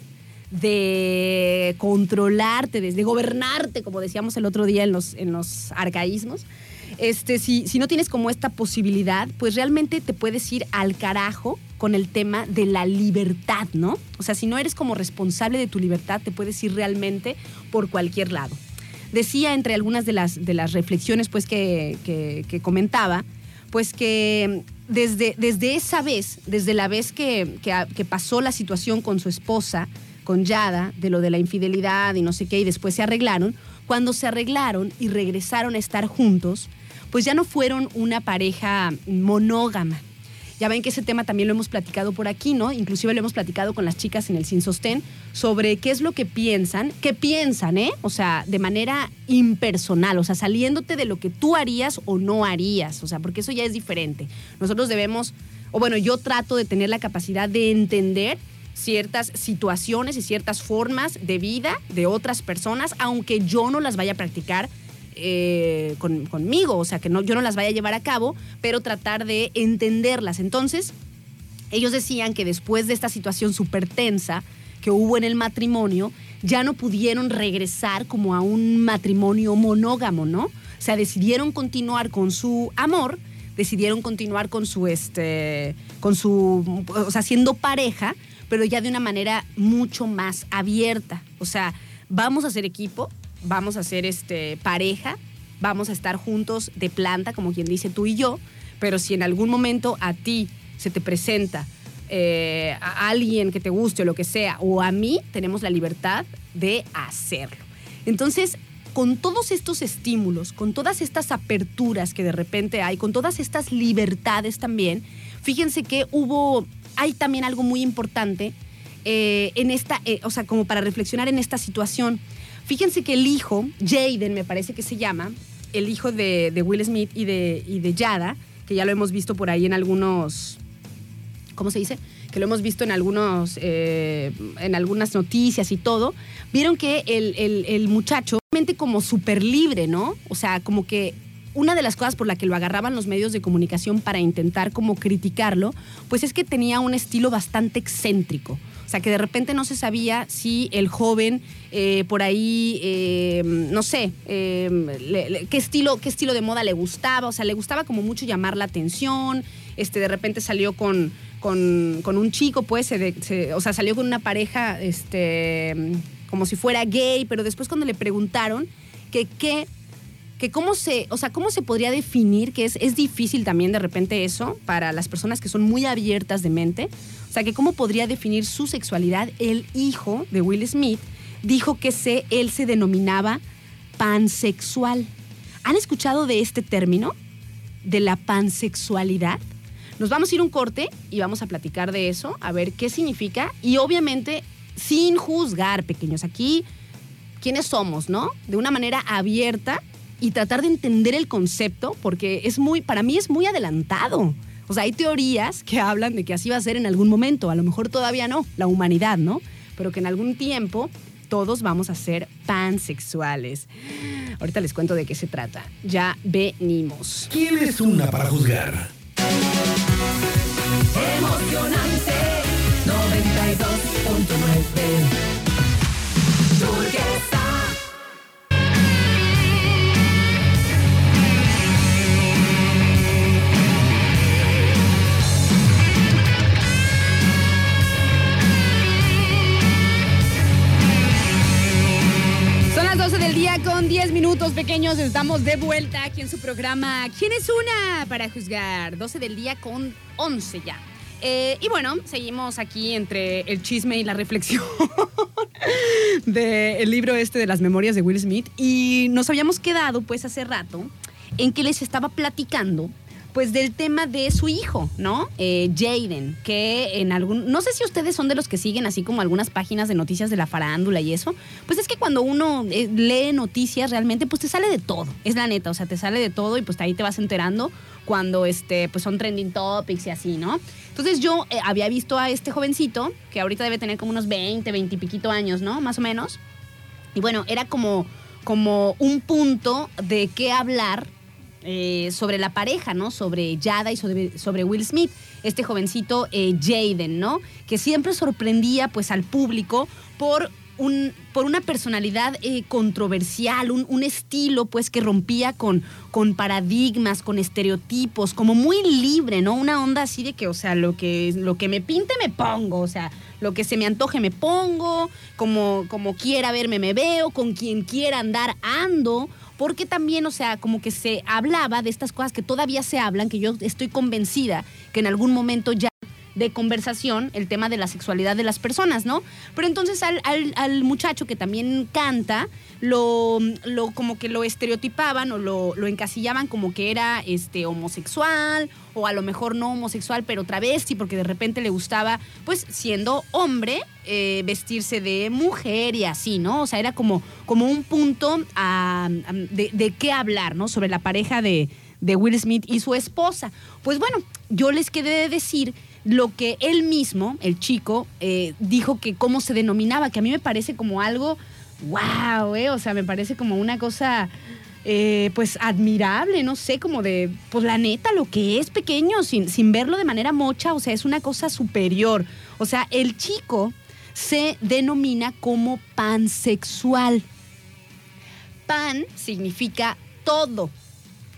de controlarte, de gobernarte, como decíamos el otro día en los, en los arcaísmos, este, si, si no tienes como esta posibilidad, pues realmente te puedes ir al carajo con el tema de la libertad, ¿no? O sea, si no eres como responsable de tu libertad, te puedes ir realmente por cualquier lado. Decía entre algunas de las, de las reflexiones pues, que, que- que comentaba, pues que desde, desde esa vez, desde la vez que, que que pasó la situación con su esposa, con Yada, de lo de la infidelidad y no sé qué, y después se arreglaron, cuando se arreglaron y regresaron a estar juntos, pues ya no fueron una pareja monógama. Ya ven que ese tema también lo hemos platicado por aquí, ¿no? Inclusive lo hemos platicado con las chicas en el Sin Sostén sobre qué es lo que piensan, qué piensan, ¿eh? O sea, de manera impersonal, o sea, saliéndote de lo que tú harías o no harías, o sea, porque eso ya es diferente. Nosotros debemos, o bueno, yo trato de tener la capacidad de entender ciertas situaciones y ciertas formas de vida de otras personas, aunque yo no las vaya a practicar eh, con- conmigo, o sea, que no, yo no las vaya a llevar a cabo, pero tratar de entenderlas. Entonces, ellos decían que después de esta situación súper tensa que hubo en el matrimonio, ya no pudieron regresar como a un matrimonio monógamo, ¿no? O sea, decidieron continuar con su amor decidieron continuar con su, este, con su, o sea, siendo pareja, pero ya de una manera mucho más abierta. O sea, vamos a ser equipo, vamos a ser este, pareja, vamos a estar juntos de planta, como quien dice tú y yo, pero si en algún momento a ti se te presenta eh, a alguien que te guste o lo que sea, o a mí, tenemos la libertad de hacerlo. Entonces, con todos estos estímulos, con todas estas aperturas que de repente hay, con todas estas libertades también, fíjense que hubo, hay también algo muy importante eh, en esta, eh, o sea, como para reflexionar en esta situación. Fíjense que el hijo, Jaden me parece que se llama, el hijo de, Will Smith y de, y de Yada, que ya lo hemos visto por ahí en algunos, ¿cómo se dice? que lo hemos visto en, algunos, eh, en algunas noticias y todo, vieron que el, el, el muchacho, como súper libre, ¿no? O sea, como que una de las cosas por la que lo agarraban los medios de comunicación para intentar como criticarlo, pues es que tenía un estilo bastante excéntrico. Sea, que de repente no se sabía si el joven eh, por ahí, eh, no sé, qué, estilo, qué estilo de moda le gustaba. O sea, le gustaba como mucho llamar la atención. Este, de repente salió con, con, un chico, pues, o sea, salió con una pareja, este, como si fuera gay, pero después cuando le preguntaron que qué que cómo se, o sea, cómo se podría definir, que es, es difícil también de repente eso para las personas que son muy abiertas de mente, sea, que cómo podría definir su sexualidad, el hijo de Will Smith dijo que él se denominaba pansexual. ¿Han escuchado de este término? ¿De la pansexualidad? Nos vamos a ir un corte y vamos a platicar de eso, a ver qué significa y obviamente sin juzgar, pequeños. Aquí, ¿quiénes somos, no? De una manera abierta y tratar de entender el concepto porque es muy, para mí es muy adelantado. O sea, hay teorías que hablan de que así va a ser en algún momento, a lo mejor todavía no, la humanidad, ¿no? Pero que en algún tiempo todos vamos a ser pansexuales. Ahorita les cuento de qué se trata. Ya venimos. ¿Quién es una para juzgar? Emocionante 92.9 con 10 minutos pequeños. Estamos de vuelta aquí en su programa ¿Quién es una? para juzgar. 12 del día con 11 ya. Eh, y bueno, seguimos aquí entre el chisme y la reflexión del libro este de las memorias de Will Smith. Y nos habíamos quedado pues hace rato en que les estaba platicando pues del tema de su hijo, ¿no? Eh, Jaden, que en algún, no sé si ustedes son de los que siguen así como algunas páginas de noticias de la farándula y eso, pues es que cuando uno eh, lee noticias realmente, pues te sale de todo, es la neta, o sea, te sale de todo y pues ahí te vas enterando cuando este, pues son trending topics y así, ¿no? Entonces yo eh, había visto a este jovencito, que ahorita debe tener como unos 20, 20 y piquito años, ¿no? Más o menos. Y bueno, era como, como un punto de qué hablar eh, sobre la pareja, ¿no? Sobre Yada y sobre, Will Smith, este jovencito eh, Jaden, ¿no? Que siempre sorprendía pues al público por un, por una personalidad eh, controversial, un, estilo pues que rompía con, con paradigmas, con estereotipos, como muy libre, ¿no? Una onda así de que, o sea, lo que, lo que me pinte me pongo, o sea, lo que se me antoje me pongo, como, como quiera verme me veo, con quien quiera andar ando porque también, o sea, como que se hablaba de estas cosas que todavía se hablan, que yo estoy convencida que en algún momento ya de conversación el tema de la sexualidad de las personas, ¿no? Pero entonces al, al, muchacho que también canta, lo, lo, como que lo estereotipaban o lo, lo, encasillaban como que era este homosexual o a lo mejor no homosexual, pero travesti, porque de repente le gustaba, pues siendo hombre, eh, vestirse de mujer y así, ¿no? O sea, era como, como un punto de, de, qué hablar, ¿no? Sobre la pareja de, de Will Smith y su esposa. Pues bueno, yo les quedé de decir lo que él mismo, el chico, eh, dijo que cómo se denominaba, que a mí me parece como algo, wow, eh, o sea, me parece como una cosa eh, pues admirable, no sé, como de, pues la neta, lo que es pequeño, sin, sin verlo de manera mocha, o sea, es una cosa superior. O sea, el chico se denomina como pansexual. Pan significa todo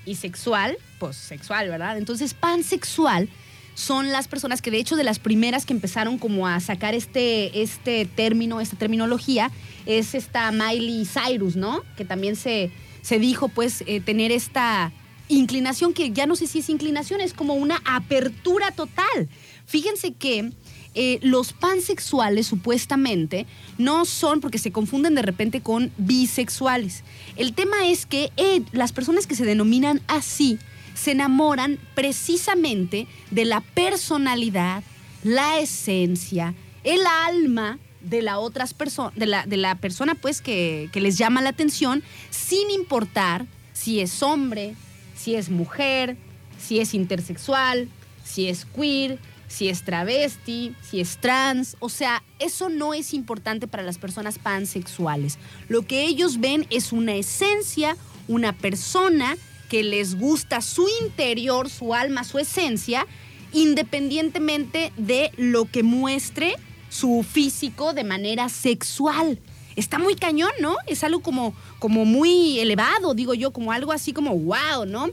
y sexual pues sexual, ¿verdad? Entonces, pansexual son las personas que de hecho de las primeras que empezaron como a sacar este, este término, esta terminología, es esta Miley Cyrus, ¿no? Que también se, se dijo pues eh, tener esta inclinación que ya no sé si es inclinación, es como una apertura total. Fíjense que eh, los pansexuales supuestamente no son porque se confunden de repente con bisexuales. El tema es que eh, las personas que se denominan así se enamoran precisamente de la personalidad, la esencia, el alma de la otras personas, de la, de la persona pues que, que les llama la atención, sin importar si es hombre, si es mujer, si es intersexual, si es queer, si es travesti, si es trans. O sea, eso no es importante para las personas pansexuales. Lo que ellos ven es una esencia, una persona que les gusta su interior, su alma, su esencia, independientemente de lo que muestre su físico de manera sexual. Está muy cañón, ¿no? Es algo como, como muy elevado, digo yo, como algo así como wow, ¿no?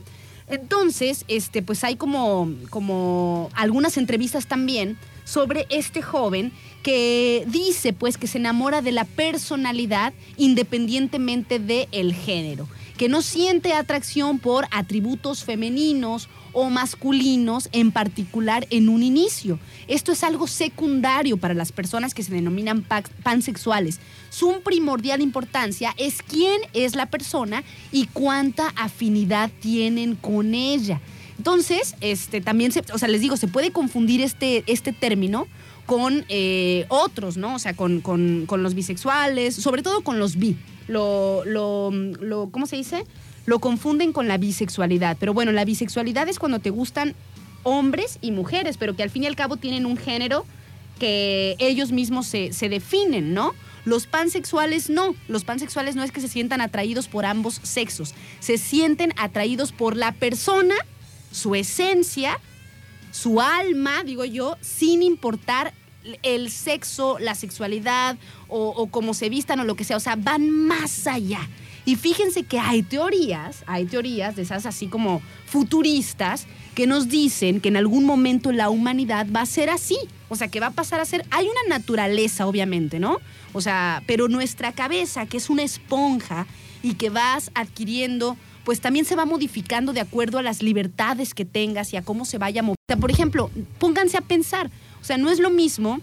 Entonces, este, pues hay como, como algunas entrevistas también sobre este joven que dice pues que se enamora de la personalidad independientemente del género, que no siente atracción por atributos femeninos o masculinos en particular en un inicio. Esto es algo secundario para las personas que se denominan pansexuales. Su primordial importancia es quién es la persona y cuánta afinidad tienen con ella. Entonces, este, también, se, o sea, les digo, se puede confundir este, este término con eh, otros, ¿no? O sea, con, con, con, los bisexuales, sobre todo con los bi. Lo, lo, lo, ¿Cómo se dice? Lo confunden con la bisexualidad. Pero bueno, la bisexualidad es cuando te gustan hombres y mujeres, pero que al fin y al cabo tienen un género que ellos mismos se, se definen, ¿no? Los pansexuales no. Los pansexuales no es que se sientan atraídos por ambos sexos. Se sienten atraídos por la persona su esencia, su alma, digo yo, sin importar el sexo, la sexualidad o, cómo se vistan o lo que sea. O sea, van más allá. Y fíjense que hay teorías, hay teorías de esas así como futuristas que nos dicen que en algún momento la humanidad va a ser así. O sea, que va a pasar a ser. Hay una naturaleza, obviamente, ¿no? O sea, pero nuestra cabeza, que es una esponja y que vas adquiriendo pues también se va modificando de acuerdo a las libertades que tengas y a cómo se vaya moviendo. Por ejemplo, pónganse a pensar, o sea, no es lo mismo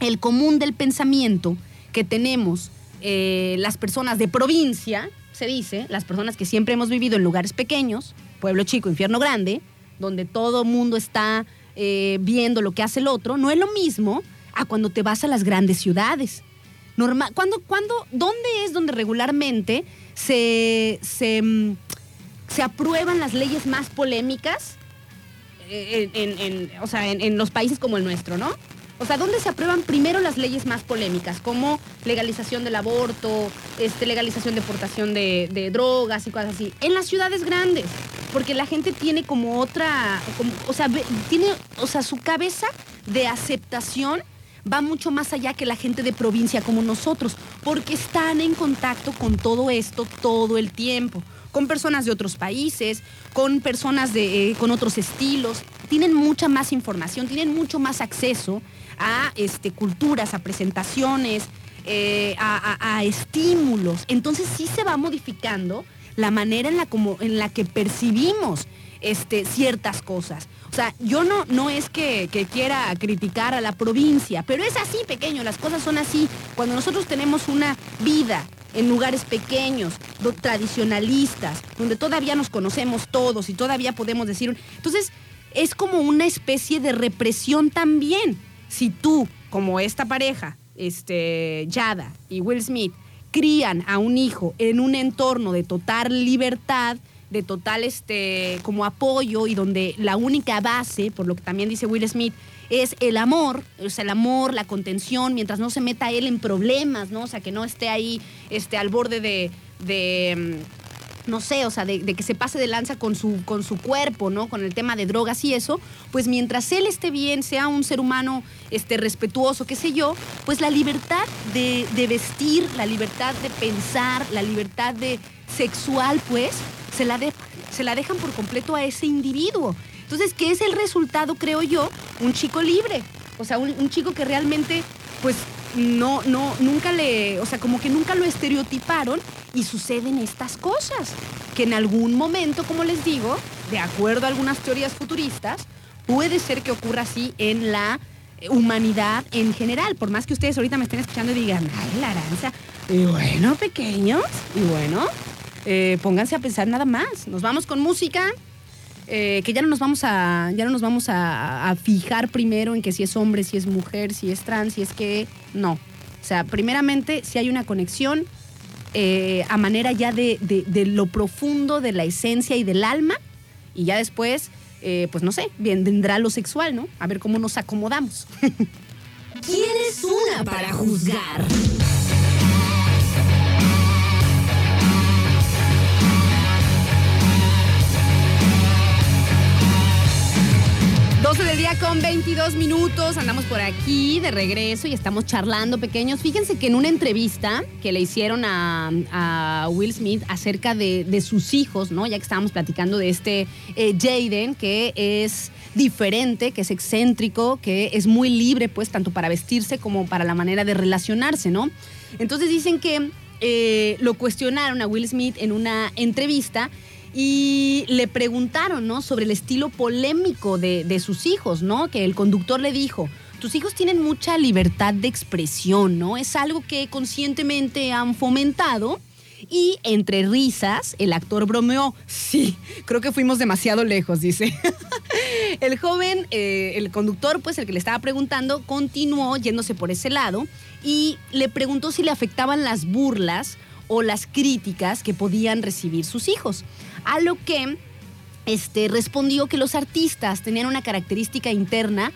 el común del pensamiento que tenemos eh, las personas de provincia, se dice, las personas que siempre hemos vivido en lugares pequeños, pueblo chico, infierno grande, donde todo mundo está eh, viendo lo que hace el otro, no es lo mismo a cuando te vas a las grandes ciudades. Normal, cuando, cuando, ¿Dónde es donde regularmente se, se, mm, se aprueban las leyes más polémicas eh, en, o sea, en, los países como el nuestro, ¿no? O sea, ¿dónde se aprueban primero las leyes más polémicas? Como legalización del aborto, este, legalización de portación de, drogas y cosas así. En las ciudades grandes. Porque la gente tiene como otra, o sea, tiene, o sea, su cabeza de aceptación va mucho más allá que la gente de provincia como nosotros, porque están en contacto con todo esto todo el tiempo, con personas de otros países, con personas de, eh, con otros estilos, tienen mucha más información, tienen mucho más acceso a este, culturas, a presentaciones, eh, a, estímulos. Entonces sí se va modificando la manera en la, como, en la que percibimos este, ciertas cosas. O sea, yo no, no es que, quiera criticar a la provincia, pero es así pequeño, las cosas son así. Cuando nosotros tenemos una vida en lugares pequeños, tradicionalistas, donde todavía nos conocemos todos y todavía podemos decir... Entonces, es como una especie de represión también. Si tú, como esta pareja, este, Yada y Will Smith, crían a un hijo en un entorno de total libertad, de total este, como apoyo y donde la única base, por lo que también dice Will Smith, es el amor, sea, el amor, la contención, mientras no se meta él en problemas, ¿no? O sea, que no esté ahí este, al borde de, de mm, no sé, o sea, de, que se pase de lanza con su, con su cuerpo, ¿no? Con el tema de drogas y eso, pues mientras él esté bien, sea un ser humano este, respetuoso, qué sé yo, pues la libertad de, de vestir, la libertad de pensar, la libertad de sexual, pues, se la, de- se la dejan por completo a ese individuo. Entonces, ¿qué es el resultado, creo yo? Un chico libre. O sea, un, chico que realmente, pues, no, no, nunca le, o sea, como que nunca lo estereotiparon y suceden estas cosas. Que en algún momento, como les digo, de acuerdo a algunas teorías futuristas, puede ser que ocurra así en la humanidad en general. Por más que ustedes ahorita me estén escuchando y digan, ay, la aranza. Y bueno, pequeños, y bueno, eh, pónganse a pensar nada más. Nos vamos con música. eh, que ya no nos vamos a ya no nos vamos a, fijar primero en que si es hombre, si es mujer, si es trans, si es que no. O sea, primeramente si hay una conexión eh, a manera ya de, de- lo profundo de la esencia y del alma y ya después, pues no sé, vendrá lo sexual, ¿no? A ver cómo nos acomodamos. ¿Quién es una para juzgar? 12 del día con 22 minutos, andamos por aquí de regreso y estamos charlando pequeños. Fíjense que en una entrevista que le hicieron a, Will Smith acerca de, de sus hijos, ¿no? Ya que estábamos platicando de este eh, Jaden, que es diferente, que es excéntrico, que es muy libre, pues, tanto para vestirse como para la manera de relacionarse, ¿no? Entonces dicen que eh, lo cuestionaron a Will Smith en una entrevista y le preguntaron, ¿no? Sobre el estilo polémico de, de sus hijos, ¿no? Que el conductor le dijo, tus hijos tienen mucha libertad de expresión, ¿no? Es algo que conscientemente han fomentado. Y entre risas, el actor bromeó, sí, creo que fuimos demasiado lejos, dice. el joven, eh, el conductor, pues el que le estaba preguntando, continuó yéndose por ese lado y le preguntó si le afectaban las burlas o las críticas que podían recibir sus hijos. A lo que este, respondió que los artistas tenían una característica interna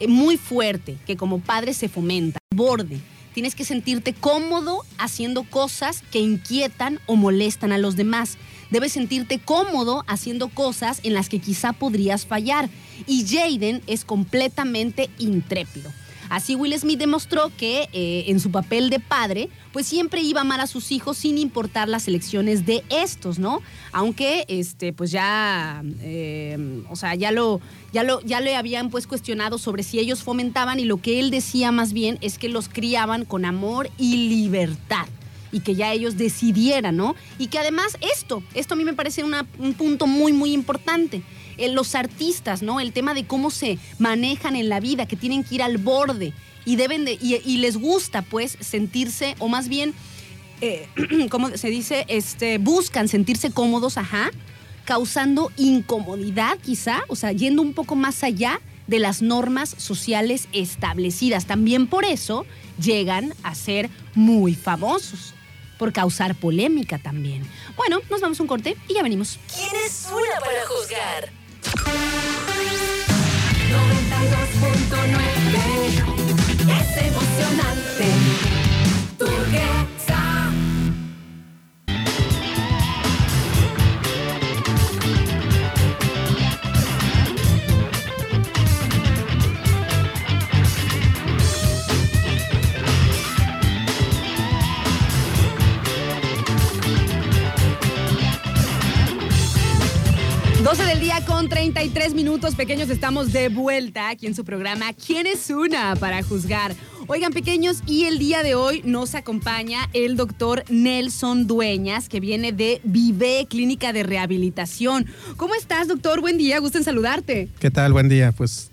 eh, muy fuerte, que como padre se fomenta, borde. Tienes que sentirte cómodo haciendo cosas que inquietan o molestan a los demás. Debes sentirte cómodo haciendo cosas en las que quizá podrías fallar. Y Jaden es completamente intrépido. Así Will Smith demostró que eh, en su papel de padre, pues siempre iba a amar a sus hijos sin importar las elecciones de estos, ¿no? Aunque, este, pues ya, eh, o sea, ya lo, ya lo, ya le habían pues cuestionado sobre si ellos fomentaban y lo que él decía más bien es que los criaban con amor y libertad y que ya ellos decidieran, ¿no? Y que además esto, esto a mí me parece un punto muy, muy importante. Eh, los artistas, ¿no? El tema de cómo se manejan en la vida, que tienen que ir al borde y deben de, y, les gusta, pues, sentirse, o más bien, eh, ¿cómo se dice? Este, buscan sentirse cómodos, ajá, causando incomodidad quizá, o sea, yendo un poco más allá de las normas sociales establecidas. También por eso llegan a ser muy famosos, por causar polémica también. Bueno, nos vamos a un corte y ya venimos. ¿Quién es una para juzgar? 92.9 es emocionante. Pequeños, estamos de vuelta aquí en su programa ¿Quién es una para juzgar? Oigan, pequeños, y el día de hoy nos acompaña el doctor Nelson Dueñas, que viene de Vive Clínica de Rehabilitación. ¿Cómo estás, doctor? Buen día, gusto en saludarte. ¿Qué tal? Buen día. Pues,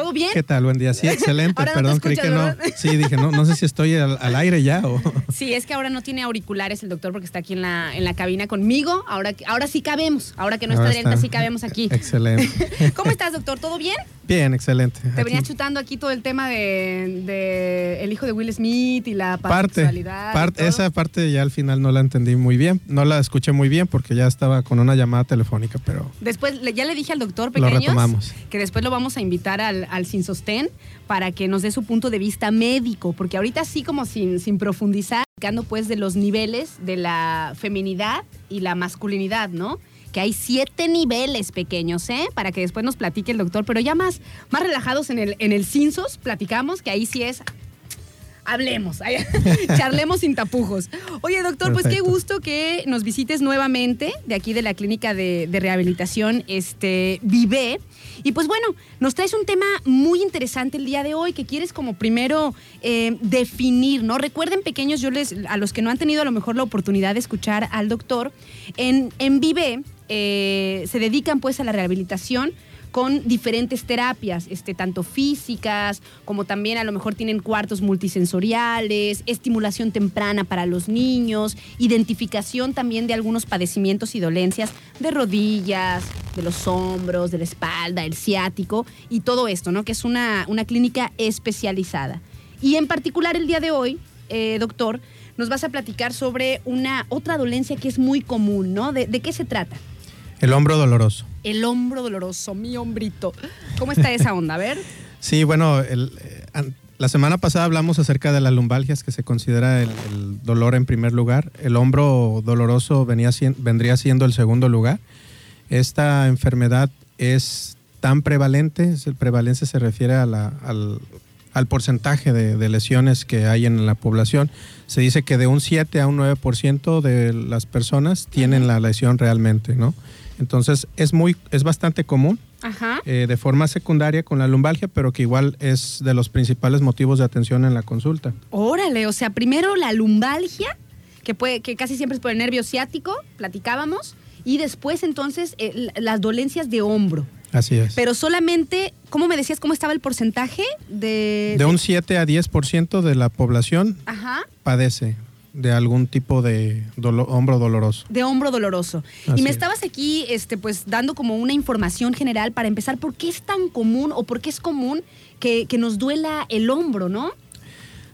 ¿Todo bien? ¿qué tal? Buen día. Sí, excelente. No Perdón, creí que no. Sí, dije, no, no sé si estoy al, al aire ya o. Sí, es que ahora no tiene auriculares el doctor porque está aquí en la, en la cabina conmigo. Ahora, que- ahora sí cabemos. Ahora que no está Ahora Adriana, está. sí cabemos aquí. Excelente. ¿Cómo estás, doctor? ¿Todo bien? Bien, excelente. Te venía chutando aquí todo el tema de, de el hijo de Will Smith y la parte, parte esa parte ya al final no la entendí muy bien. No la escuché muy bien porque ya estaba con una llamada telefónica, pero Después, ya le dije al doctor pequeños que después lo vamos a invitar al, al Sin Sostén para que nos dé su punto de vista médico, porque ahorita sí como sin, sin profundizar, pues de los niveles de la feminidad y la masculinidad, ¿no? Que hay siete niveles pequeños, ¿eh? Para que después nos platique el doctor, pero ya más, más relajados en el, en el Cinsos, platicamos que ahí sí es hablemos, charlemos sin tapujos. Oye, doctor, pues qué gusto que nos visites nuevamente de aquí de la clínica de, rehabilitación este, Vive. Y pues bueno, nos traes un tema muy interesante el día de hoy que quieres como primero eh, definir, ¿no? Recuerden, pequeños, yo les, a los que no han tenido a lo mejor la oportunidad de escuchar al doctor, en, en Vive eh, se dedican pues a la rehabilitación con diferentes terapias, este, tanto físicas como también a lo mejor tienen cuartos multisensoriales, estimulación temprana para los niños, identificación también de algunos padecimientos y dolencias de rodillas, de los hombros, de la espalda, el ciático y todo esto, ¿no? Que es una, una clínica especializada. Y en particular el día de hoy, eh, doctor, nos vas a platicar sobre una otra dolencia que es muy común, ¿no? ¿De, de qué se trata? El hombro doloroso. El hombro doloroso, mi hombrito. ¿Cómo está esa onda? A ver. Sí, bueno, eh, la semana pasada hablamos acerca de las lumbalgias, que se considera el, dolor en primer lugar. El hombro doloroso venía, vendría siendo el segundo lugar. Esta enfermedad es tan prevalente, el prevalencia se refiere al, al, porcentaje de, lesiones que hay en la población. Se dice que de un 7 a un 9% de las personas tienen la lesión realmente, ¿no? Entonces es muy, es bastante común eh, de forma secundaria con la lumbalgia, pero que igual es de los principales motivos de atención en la consulta. Órale, o sea, primero la lumbalgia, que puede, que casi siempre es por el nervio ciático, platicábamos, y después entonces eh, las dolencias de hombro. Así es. Pero solamente, ¿cómo me decías cómo estaba el porcentaje de...? De, un 7 a 10% de la población padece de algún tipo de hombro doloroso. De hombro doloroso. y me estabas aquí este, pues, dando como una información general para empezar, ¿por qué es tan común o por qué es común que, nos duela el hombro, no?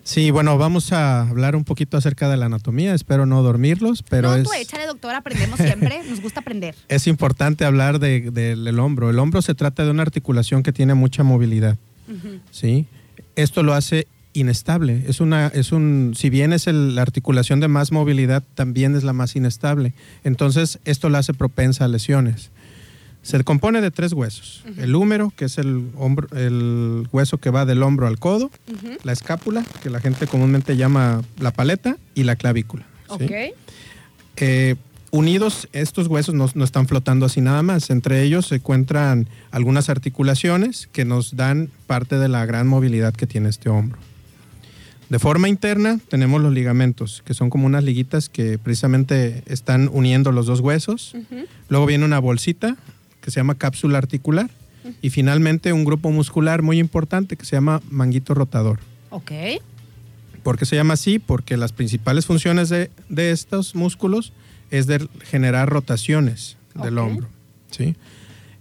Sí, bueno, vamos a hablar un poquito acerca de la anatomía, espero no dormirlos, pero no, tú échale, doctor, aprendemos siempre, nos gusta aprender. Es importante hablar del hombro. El hombro se trata de una articulación que tiene mucha movilidad, ¿sí? Esto lo hace inestable. Es una, es un, si bien es la articulación de más movilidad, también es la más inestable. Entonces, esto la hace propensa a lesiones. Se compone de tres huesos. El húmero, que es el, hombro, el hueso que va del hombro al codo, la escápula, que la gente comúnmente llama la paleta, y la clavícula. Eh, unidos, estos huesos no, no, están flotando así nada más. Entre ellos se encuentran algunas articulaciones que nos dan parte de la gran movilidad que tiene este hombro. De forma interna tenemos los ligamentos, que son como unas liguitas que precisamente están uniendo los dos huesos. Luego viene una bolsita que se llama cápsula articular. Y finalmente un grupo muscular muy importante que se llama manguito rotador. Ok. ¿Por qué se llama así? Porque las principales funciones de, estos músculos es de generar rotaciones del hombro. ¿sí?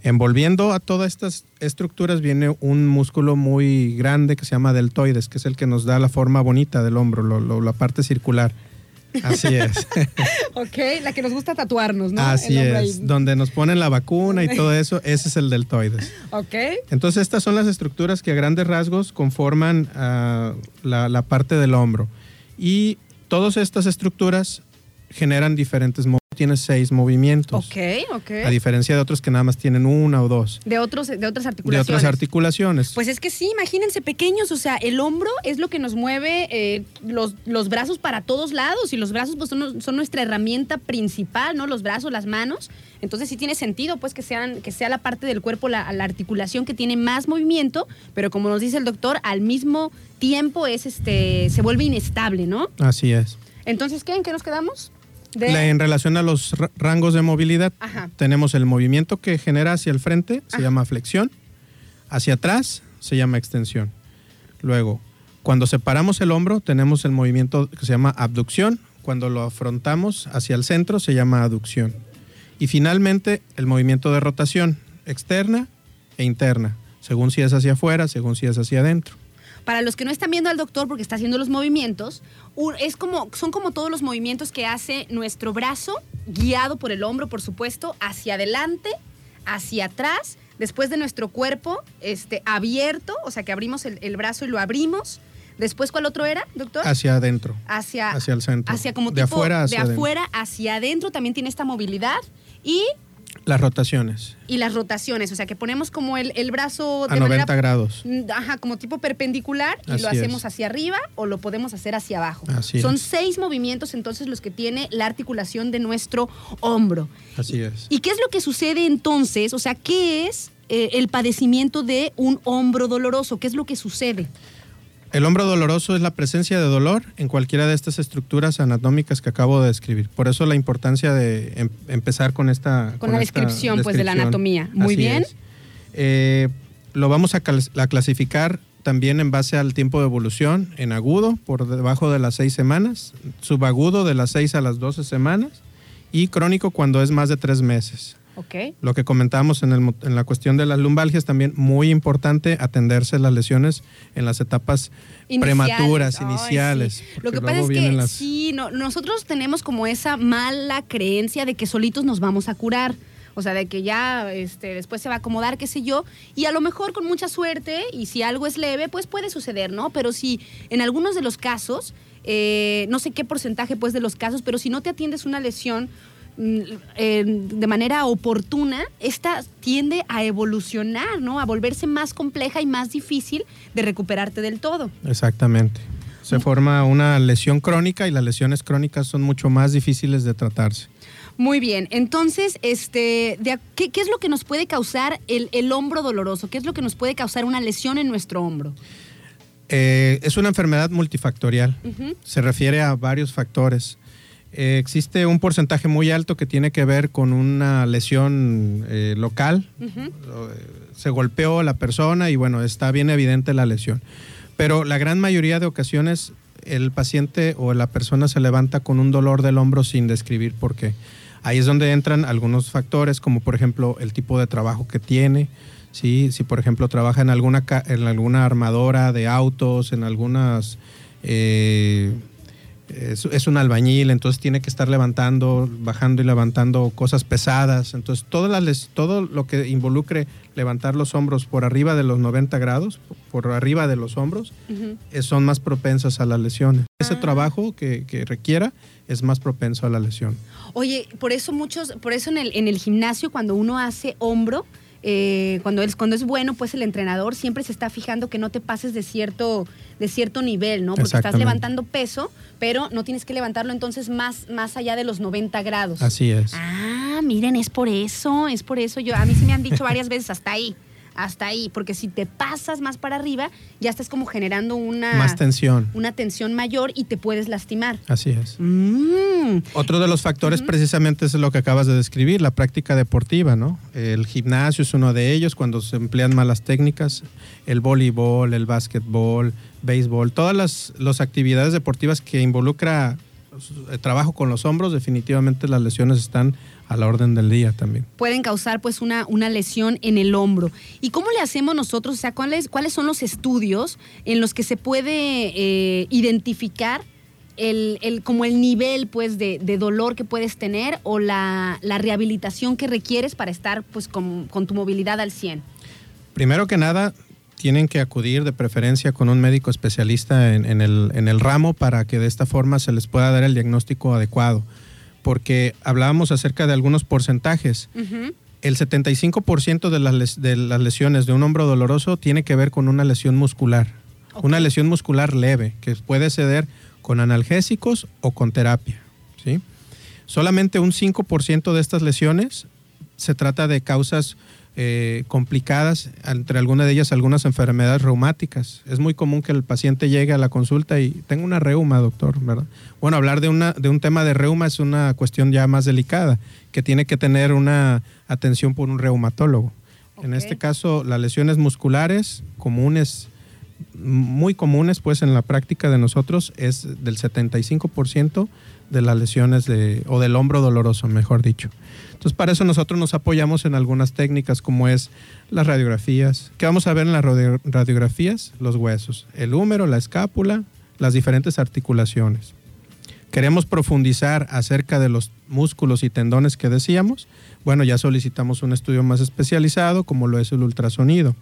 Envolviendo a todas estas estructuras viene un músculo muy grande que se llama deltoides, que es el que nos da la forma bonita del hombro, la parte circular. Así es. ok, la que nos gusta tatuarnos, ¿no? Así es, donde nos ponen la vacuna y todo eso, ese es el deltoides. Ok. Entonces estas son las estructuras que a grandes rasgos conforman ah, la, parte del hombro. Y todas estas estructuras generan diferentes movimientos tiene seis movimientos. Ok, ok. A diferencia de otros que nada más tienen una o dos. De, otros, de otras articulaciones. De otras articulaciones. Pues es que sí, imagínense pequeños, o sea, el hombro es lo que nos mueve eh, los, los, brazos para todos lados y los brazos pues, son, son, nuestra herramienta principal, ¿no? Los brazos, las manos. Entonces sí tiene sentido pues que, sean, que sea la parte del cuerpo, la, la articulación que tiene más movimiento, pero como nos dice el doctor, al mismo tiempo es este se vuelve inestable, ¿no? Así es. Entonces, ¿qué? ¿En qué nos quedamos? En relación a los rangos de movilidad, tenemos el movimiento que genera hacia el frente, se llama flexión, hacia atrás se llama extensión. Luego, cuando separamos el hombro, tenemos el movimiento que se llama abducción, cuando lo afrontamos hacia el centro se llama aducción. Y finalmente, el movimiento de rotación externa e interna, según si es hacia afuera, según si es hacia adentro. Para los que no están viendo al doctor porque está haciendo los movimientos, es como, son como todos los movimientos que hace nuestro brazo, guiado por el hombro, por supuesto, hacia adelante, hacia atrás, después de nuestro cuerpo este, abierto, o sea que abrimos el, brazo y lo abrimos. Después, ¿cuál otro era, doctor? Hacia adentro. Hacia, hacia el centro. Hacia como de afuera hacia de afuera hacia adentro también tiene esta movilidad. Y Las rotaciones. Y las rotaciones, o sea, que ponemos como el, el brazo de a 90 grados. Mm, ajá, como tipo perpendicular y lo hacemos hacia arriba o lo podemos hacer hacia abajo. Así Son seis movimientos entonces los que tiene la articulación de nuestro hombro. Así es. ¿Y qué es lo que sucede entonces? O sea, ¿qué es eh, el padecimiento de un hombro doloroso? ¿Qué es lo que sucede? El hombro doloroso es la presencia de dolor en cualquiera de estas estructuras anatómicas que acabo de describir. Por eso la importancia de em, empezar con esta... Con, la descripción, pues, de la anatomía. Muy bien. Eh, lo vamos a, clasificar también en base al tiempo de evolución, en agudo, por debajo de las seis semanas, subagudo de las seis a las doce semanas y crónico cuando es más de tres meses. Lo que comentábamos en, la cuestión de las lumbalgias, también muy importante atenderse las lesiones en las etapas prematuras, iniciales. Lo que pasa es que sí, nosotros tenemos como esa mala creencia de que solitos nos vamos a curar. O sea, de que ya este, después se va a acomodar, qué sé yo. Y a lo mejor con mucha suerte, y si algo es leve, pues puede suceder, ¿no? Pero si en algunos de los casos, eh, no sé qué porcentaje pues de los casos, pero si no te atiendes una lesión Mm, de manera oportuna, esta tiende a evolucionar, ¿no? A volverse más compleja y más difícil de recuperarte del todo. Exactamente. Se forma una lesión crónica y las lesiones crónicas son mucho más difíciles de tratarse. Muy bien, entonces, este, ¿qué, es lo que nos puede causar el, hombro doloroso? ¿Qué es lo que nos puede causar una lesión en nuestro hombro? Eh, es una enfermedad multifactorial. Se refiere a varios factores. Eh, existe un porcentaje muy alto que tiene que ver con una lesión eh, local. Se golpeó la persona y bueno, está bien evidente la lesión. Pero la gran mayoría de ocasiones el paciente o la persona se levanta con un dolor del hombro sin describir por qué. Ahí es donde entran algunos factores, como por ejemplo el tipo de trabajo que tiene. ¿sí? Si por ejemplo trabaja en alguna, en alguna armadora de autos, en algunas... Eh, es, un albañil, entonces tiene que estar levantando, bajando y levantando cosas pesadas. Entonces, todo, todo lo que involucre levantar los hombros por arriba de los 90 grados, por arriba de los hombros, eh, son más propensas a las lesiones. Ese ah. trabajo que, requiera es más propenso a la lesión. Oye, por eso muchos, por eso en el, en el gimnasio cuando uno hace hombro, eh, cuando, es, cuando es bueno, pues el entrenador siempre se está fijando que no te pases de cierto, de cierto nivel, ¿no? Porque estás levantando peso, pero no tienes que levantarlo entonces más, más allá de los 90 grados. Así es. Ah, miren, es por eso, es por eso. Yo, a mí sí me han dicho varias veces hasta ahí hasta ahí, porque si te pasas más para arriba, ya estás como generando una... Más tensión. Una tensión mayor y te puedes lastimar. Así es. Mm. Otro de los factores precisamente es lo que acabas de describir, la práctica deportiva, ¿no? El gimnasio es uno de ellos cuando se emplean malas técnicas, el voleibol, el básquetbol, béisbol, todas las, las actividades deportivas que involucra eh, trabajo con los hombros, definitivamente las lesiones están a la orden del día también. Pueden causar pues una, una lesión en el hombro. ¿Y cómo le hacemos nosotros? O sea, ¿cuáles, cuáles son los estudios en los que se puede eh, identificar el, como el nivel pues de, dolor que puedes tener o la, rehabilitación que requieres para estar pues con, tu movilidad al 100? Primero que nada, tienen que acudir de preferencia con un médico especialista en, el, en el ramo para que de esta forma se les pueda dar el diagnóstico adecuado porque hablábamos acerca de algunos porcentajes. El 75% de las, de las lesiones de un hombro doloroso tiene que ver con una lesión muscular. Una lesión muscular leve, que puede ceder con analgésicos o con terapia. ¿sí? Solamente un 5% de estas lesiones se trata de causas eh, complicadas, entre algunas de ellas algunas enfermedades reumáticas. Es muy común que el paciente llegue a la consulta y tenga una reuma, doctor, ¿verdad? Bueno, hablar de, una, de un tema de reuma es una cuestión ya más delicada, que tiene que tener una atención por un reumatólogo. En este caso, las lesiones musculares comunes, muy comunes pues en la práctica de nosotros, es del 75% de las lesiones de, o del hombro doloroso, mejor dicho. Entonces, para eso nosotros nos apoyamos en algunas técnicas como es las radiografías. ¿Qué vamos a ver en las radiografías? Los huesos, el húmero, la escápula, las diferentes articulaciones. Queremos profundizar acerca de los músculos y tendones que decíamos. Bueno, ya solicitamos un estudio más especializado como lo es el ultrasonido.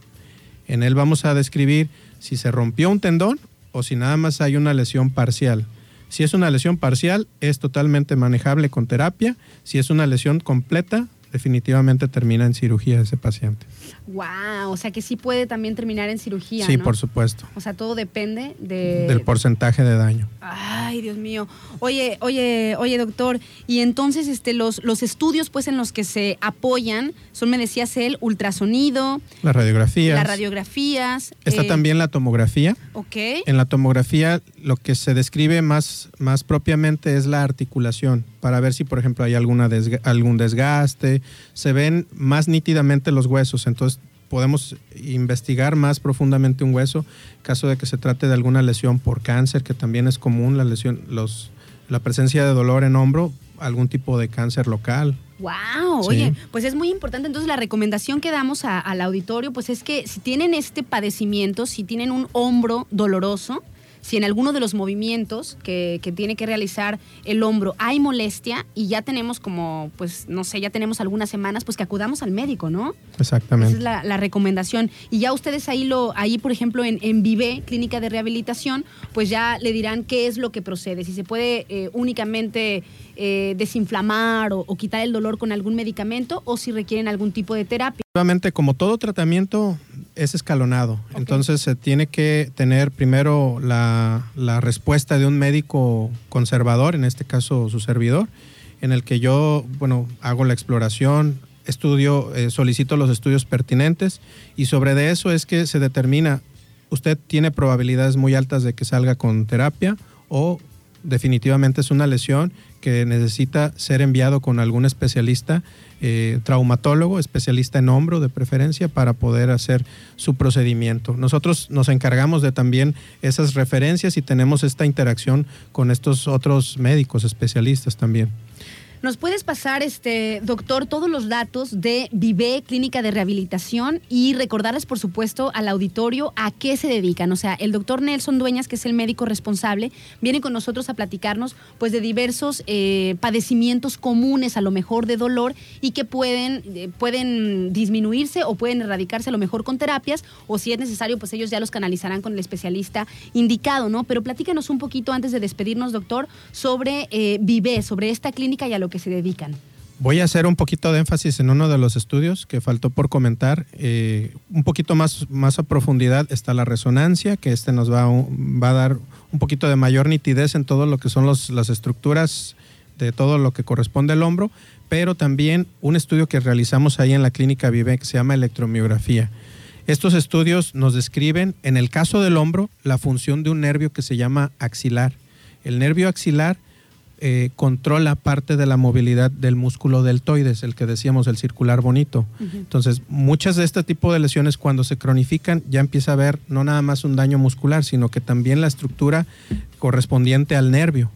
En él vamos a describir si se rompió un tendón o si nada más hay una lesión parcial. Si es una lesión parcial, es totalmente manejable con terapia. Si es una lesión completa, definitivamente termina en cirugía ese paciente. Wow, o sea que sí puede también terminar en cirugía. Sí, ¿no? por supuesto. O sea, todo depende de... Del porcentaje de daño. Ay, Dios mío. Oye, oye, oye, doctor, y entonces este, los, los estudios pues en los que se apoyan son, me decías el ultrasonido, Las radiografías. las radiografías. Está eh, también la tomografía. Ok. En la tomografía lo que se describe más, más propiamente es la articulación, para ver si, por ejemplo, hay alguna desga- algún desgaste. Se ven más nítidamente los huesos, entonces podemos investigar más profundamente un hueso, caso de que se trate de alguna lesión por cáncer, que también es común, la lesión, los, la presencia de dolor en hombro, algún tipo de cáncer local. Wow, Sí. oye, pues es muy importante. Entonces la recomendación que damos a- al auditorio, pues es que si tienen este padecimiento, si tienen un hombro doloroso, si en alguno de los movimientos que, que tiene que realizar el hombro hay molestia y ya tenemos como, pues no sé, ya tenemos algunas semanas, pues que acudamos al médico, ¿no? Exactamente. Esa es la, la recomendación. Y ya ustedes ahí, lo, ahí por ejemplo, en, en Vive, Clínica de Rehabilitación, pues ya le dirán qué es lo que procede. Si se puede eh, únicamente eh, desinflamar o, o quitar el dolor con algún medicamento o si requieren algún tipo de terapia. Efectivamente, como todo tratamiento es escalonado, entonces se tiene que tener primero la, la respuesta de un médico conservador, en este caso su servidor, en el que yo, bueno, hago la exploración, estudio, eh, solicito los estudios pertinentes y sobre de eso es que se determina, usted tiene probabilidades muy altas de que salga con terapia o definitivamente es una lesión que necesita ser enviado con algún especialista, eh, traumatólogo, especialista en hombro de preferencia, para poder hacer su procedimiento. Nosotros nos encargamos de también esas referencias y tenemos esta interacción con estos otros médicos especialistas también. ¿Nos puedes pasar, este doctor, todos los datos de Vive Clínica de Rehabilitación y recordarles, por supuesto, al auditorio a qué se dedican? O sea, el doctor Nelson Dueñas, que es el médico responsable, viene con nosotros a platicarnos pues, de diversos eh, padecimientos comunes, a lo mejor de dolor, y que pueden, eh, pueden disminuirse o pueden erradicarse a lo mejor con terapias, o si es necesario, pues ellos ya los canalizarán con el especialista indicado, ¿no? Pero platícanos un poquito antes de despedirnos, doctor, sobre eh, Vive, sobre esta clínica y a lo que se dedican. Voy a hacer un poquito de énfasis en uno de los estudios que faltó por comentar. Eh, un poquito más, más a profundidad está la resonancia, que este nos va a, va a dar un poquito de mayor nitidez en todo lo que son los- las estructuras de todo lo que corresponde al hombro, pero también un estudio que realizamos ahí en la clínica Vive que se llama electromiografía. Estos estudios nos describen, en el caso del hombro, la función de un nervio que se llama axilar. El nervio axilar eh, controla parte de la movilidad del músculo deltoides, el que decíamos, el circular bonito. Entonces, muchas de este tipo de lesiones cuando se cronifican ya empieza a haber no nada más un daño muscular, sino que también la estructura correspondiente al nervio.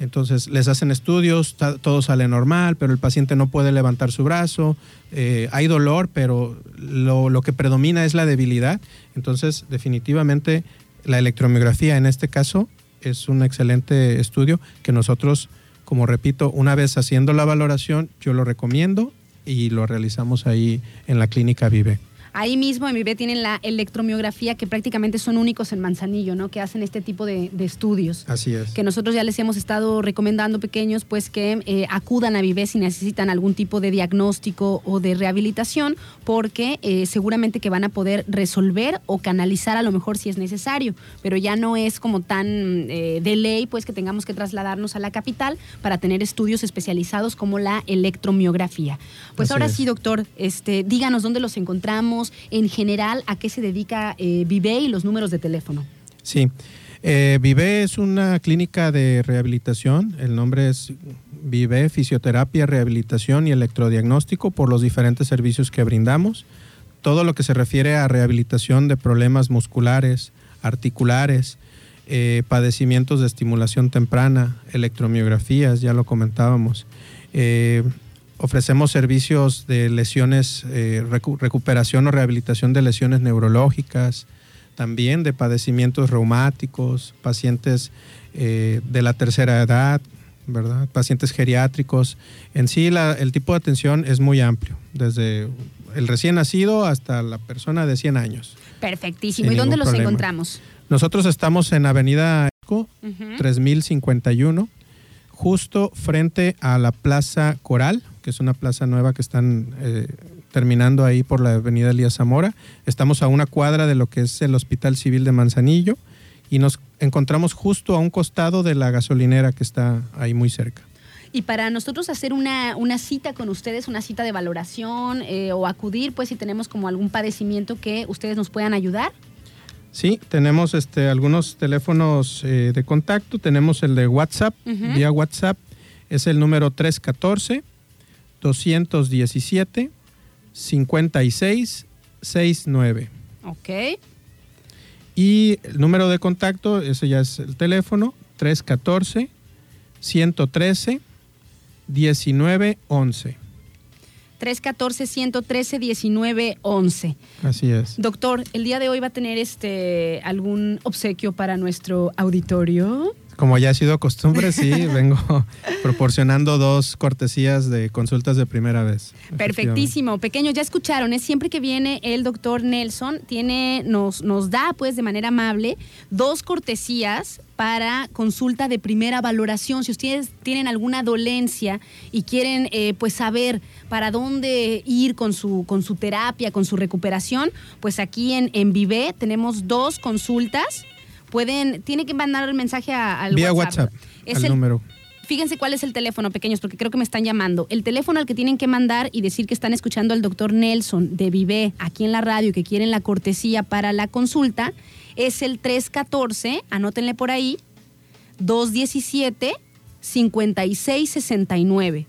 Entonces les hacen estudios, todo sale normal, pero el paciente no puede levantar su brazo, eh, hay dolor, pero lo, lo que predomina es la debilidad. Entonces definitivamente la electromiografía en este caso es un excelente estudio que nosotros, como repito, una vez haciendo la valoración, yo lo recomiendo y lo realizamos ahí en la clínica Vive. Ahí mismo en Vive tienen la electromiografía que prácticamente son únicos en Manzanillo, ¿no? Que hacen este tipo de, de estudios. Así es. que nosotros ya les hemos estado recomendando pequeños, pues que eh, acudan a Vive si necesitan algún tipo de diagnóstico o de rehabilitación, porque eh, seguramente que van a poder resolver o canalizar a lo mejor si es necesario, pero ya no es como tan eh, de ley, pues que tengamos que trasladarnos a la capital para tener estudios especializados como la electromiografía. Pues Así ahora es. sí, doctor, este, díganos dónde los encontramos, en general, a qué se dedica eh, Vive y los números de teléfono. Sí. Eh, Vive es una clínica de rehabilitación. El nombre es Vive Fisioterapia, Rehabilitación y Electrodiagnóstico por los diferentes servicios que brindamos. Todo lo que se refiere a rehabilitación de problemas musculares, articulares, eh, padecimientos de estimulación temprana, electromiografías, ya lo comentábamos. Ofrecemos servicios de lesiones, eh, recu- recuperación o rehabilitación de lesiones neurológicas, también de padecimientos reumáticos, pacientes eh, de la tercera edad, ¿verdad? Pacientes geriátricos. En sí, la- el tipo de atención es muy amplio, desde el recién nacido hasta la persona de 100 años. Perfectísimo. ¿Y dónde los problema. encontramos? Nosotros estamos en Avenida Esco, Ujú. 3051, justo frente a la Plaza Coral, que es una plaza nueva que están eh, terminando ahí por la avenida Elías Zamora. Estamos a una cuadra de lo que es el Hospital Civil de Manzanillo y nos encontramos justo a un costado de la gasolinera que está ahí muy cerca. Y para nosotros hacer una, una cita con ustedes, una cita de valoración eh, o acudir, pues si tenemos como algún padecimiento que ustedes nos puedan ayudar. Sí, tenemos este, algunos teléfonos eh, de contacto. Tenemos el de WhatsApp, vía WhatsApp. Es el número 314-217-5669. Ok. Y el número de contacto, ese ya es el teléfono, 314-113-1911. 314-113-1911. Así es. Doctor, el día de hoy va a tener este algún obsequio para nuestro auditorio. Como ya ha sido costumbre, sí, vengo proporcionando dos cortesías de consultas de primera vez. Perfectísimo. Pequeños, ya escucharon, es siempre que viene el doctor Nelson, tiene, nos, nos da pues de manera amable dos cortesías para consulta de primera valoración. Si ustedes tienen alguna dolencia y quieren eh, pues saber para dónde ir con su, con su terapia, con su recuperación, pues aquí en, en Vive tenemos dos consultas pueden, tiene que mandar el mensaje al Vía WhatsApp. Es el número. Fíjense cuál es el teléfono, pequeños, porque creo que me están llamando. El teléfono al que tienen que mandar y decir que están escuchando al doctor Nelson de Vive aquí en la radio y que quieren la cortesía para la consulta es el 314, anótenle por ahí, 217 5669.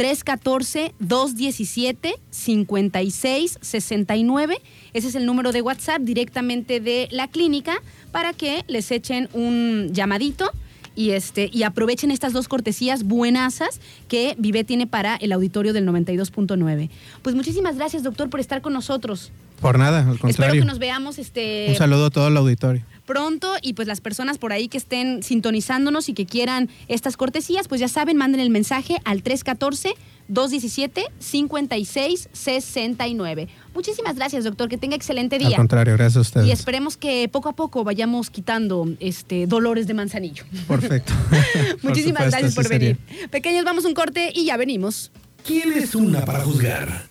314-217-5669. Ese es el número de WhatsApp directamente de la clínica para que les echen un llamadito y, este, y aprovechen estas dos cortesías buenasas que Vive tiene para el auditorio del 92.9. Pues muchísimas gracias, doctor, por estar con nosotros. Por nada, al contrario. Espero que nos veamos. Este, un saludo a todo el auditorio pronto y pues las personas por ahí que estén sintonizándonos y que quieran estas cortesías, pues ya saben, manden el mensaje al 314 217 5669. Muchísimas gracias, doctor. Que tenga excelente día. Al contrario, gracias a ustedes. Y esperemos que poco a poco vayamos quitando este dolores de manzanillo. Perfecto. Muchísimas gracias por venir. Pequeños, vamos un corte y ya venimos. ¿Quién es una para juzgar?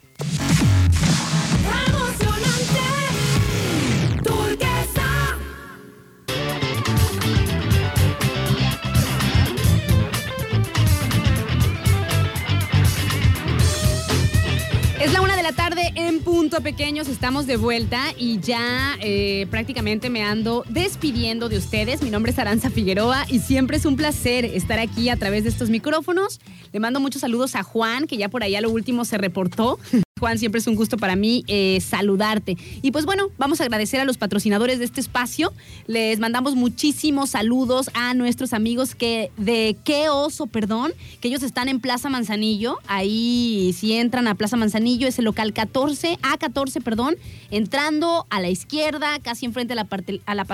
Es la una de la tarde en punto pequeños, estamos de vuelta y ya eh, prácticamente me ando despidiendo de ustedes. Mi nombre es Aranza Figueroa y siempre es un placer estar aquí a través de estos micrófonos. Le mando muchos saludos a Juan, que ya por allá lo último se reportó. Juan, siempre es un gusto para mí eh, saludarte. Y pues bueno, vamos a agradecer a los patrocinadores de este espacio. Les mandamos muchísimos saludos a nuestros amigos que de Qué Oso, perdón, que ellos están en Plaza Manzanillo. Ahí, si entran a Plaza Manzanillo, es el local 14, A14, perdón, entrando a la izquierda, casi enfrente a la, a la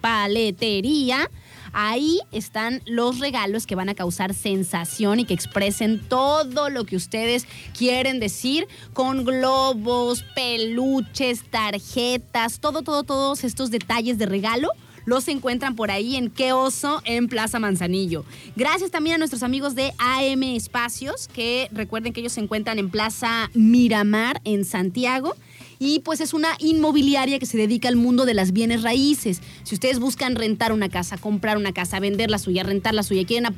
paletería. Ahí están los regalos que van a causar sensación y que expresen todo lo que ustedes quieren decir con globos, peluches, tarjetas, todo, todo, todos estos detalles de regalo los encuentran por ahí en Qué Oso en Plaza Manzanillo. Gracias también a nuestros amigos de AM Espacios, que recuerden que ellos se encuentran en Plaza Miramar en Santiago y pues es una inmobiliaria que se dedica al mundo de las bienes raíces. Si ustedes buscan rentar una casa, comprar una casa, vender la suya, rentar la suya, quieren,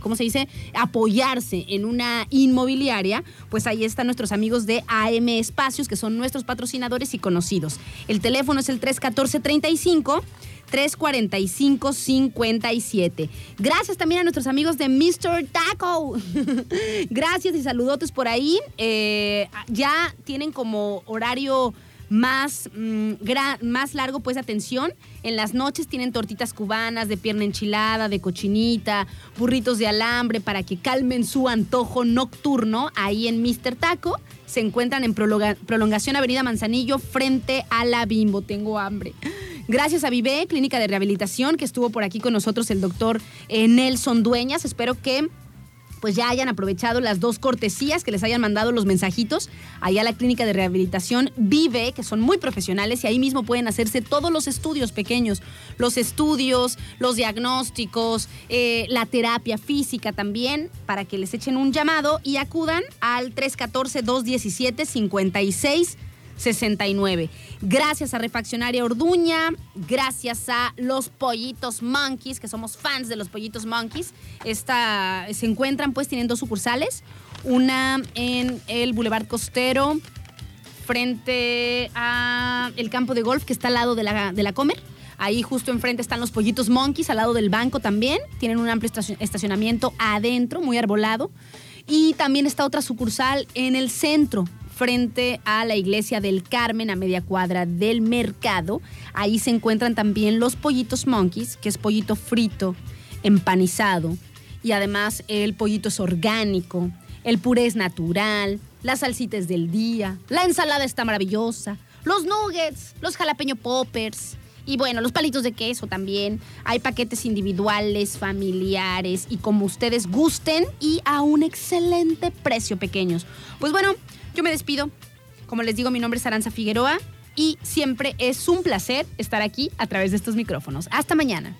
¿cómo se dice?, apoyarse en una inmobiliaria, pues ahí están nuestros amigos de AM Espacios, que son nuestros patrocinadores y conocidos. El teléfono es el 314 35 345-57. Gracias también a nuestros amigos de Mr. Taco. Gracias y saludotes por ahí. Eh, ya tienen como horario más, mm, más largo, pues atención. En las noches tienen tortitas cubanas de pierna enchilada, de cochinita, burritos de alambre para que calmen su antojo nocturno ahí en Mr. Taco. Se encuentran en prolongación Avenida Manzanillo frente a la Bimbo. Tengo hambre. Gracias a Vive, Clínica de Rehabilitación, que estuvo por aquí con nosotros el doctor eh, Nelson Dueñas. Espero que pues ya hayan aprovechado las dos cortesías que les hayan mandado los mensajitos allá a la clínica de rehabilitación Vive, que son muy profesionales y ahí mismo pueden hacerse todos los estudios pequeños, los estudios, los diagnósticos, eh, la terapia física también, para que les echen un llamado y acudan al 314-217-56. 69. Gracias a Refaccionaria Orduña, gracias a los Pollitos Monkeys, que somos fans de los Pollitos Monkeys. Esta, se encuentran pues tienen dos sucursales, una en el Boulevard Costero, frente a el campo de golf que está al lado de la, de la Comer. Ahí justo enfrente están los pollitos monkeys, al lado del banco también. Tienen un amplio estacionamiento adentro, muy arbolado. Y también está otra sucursal en el centro, frente a la iglesia del Carmen, a media cuadra del mercado. Ahí se encuentran también los pollitos monkeys, que es pollito frito, empanizado. Y además el pollito es orgánico, el puré es natural, las salsitas del día, la ensalada está maravillosa, los nuggets, los jalapeño poppers. Y bueno, los palitos de queso también. Hay paquetes individuales, familiares y como ustedes gusten y a un excelente precio pequeños. Pues bueno, yo me despido. Como les digo, mi nombre es Aranza Figueroa y siempre es un placer estar aquí a través de estos micrófonos. Hasta mañana.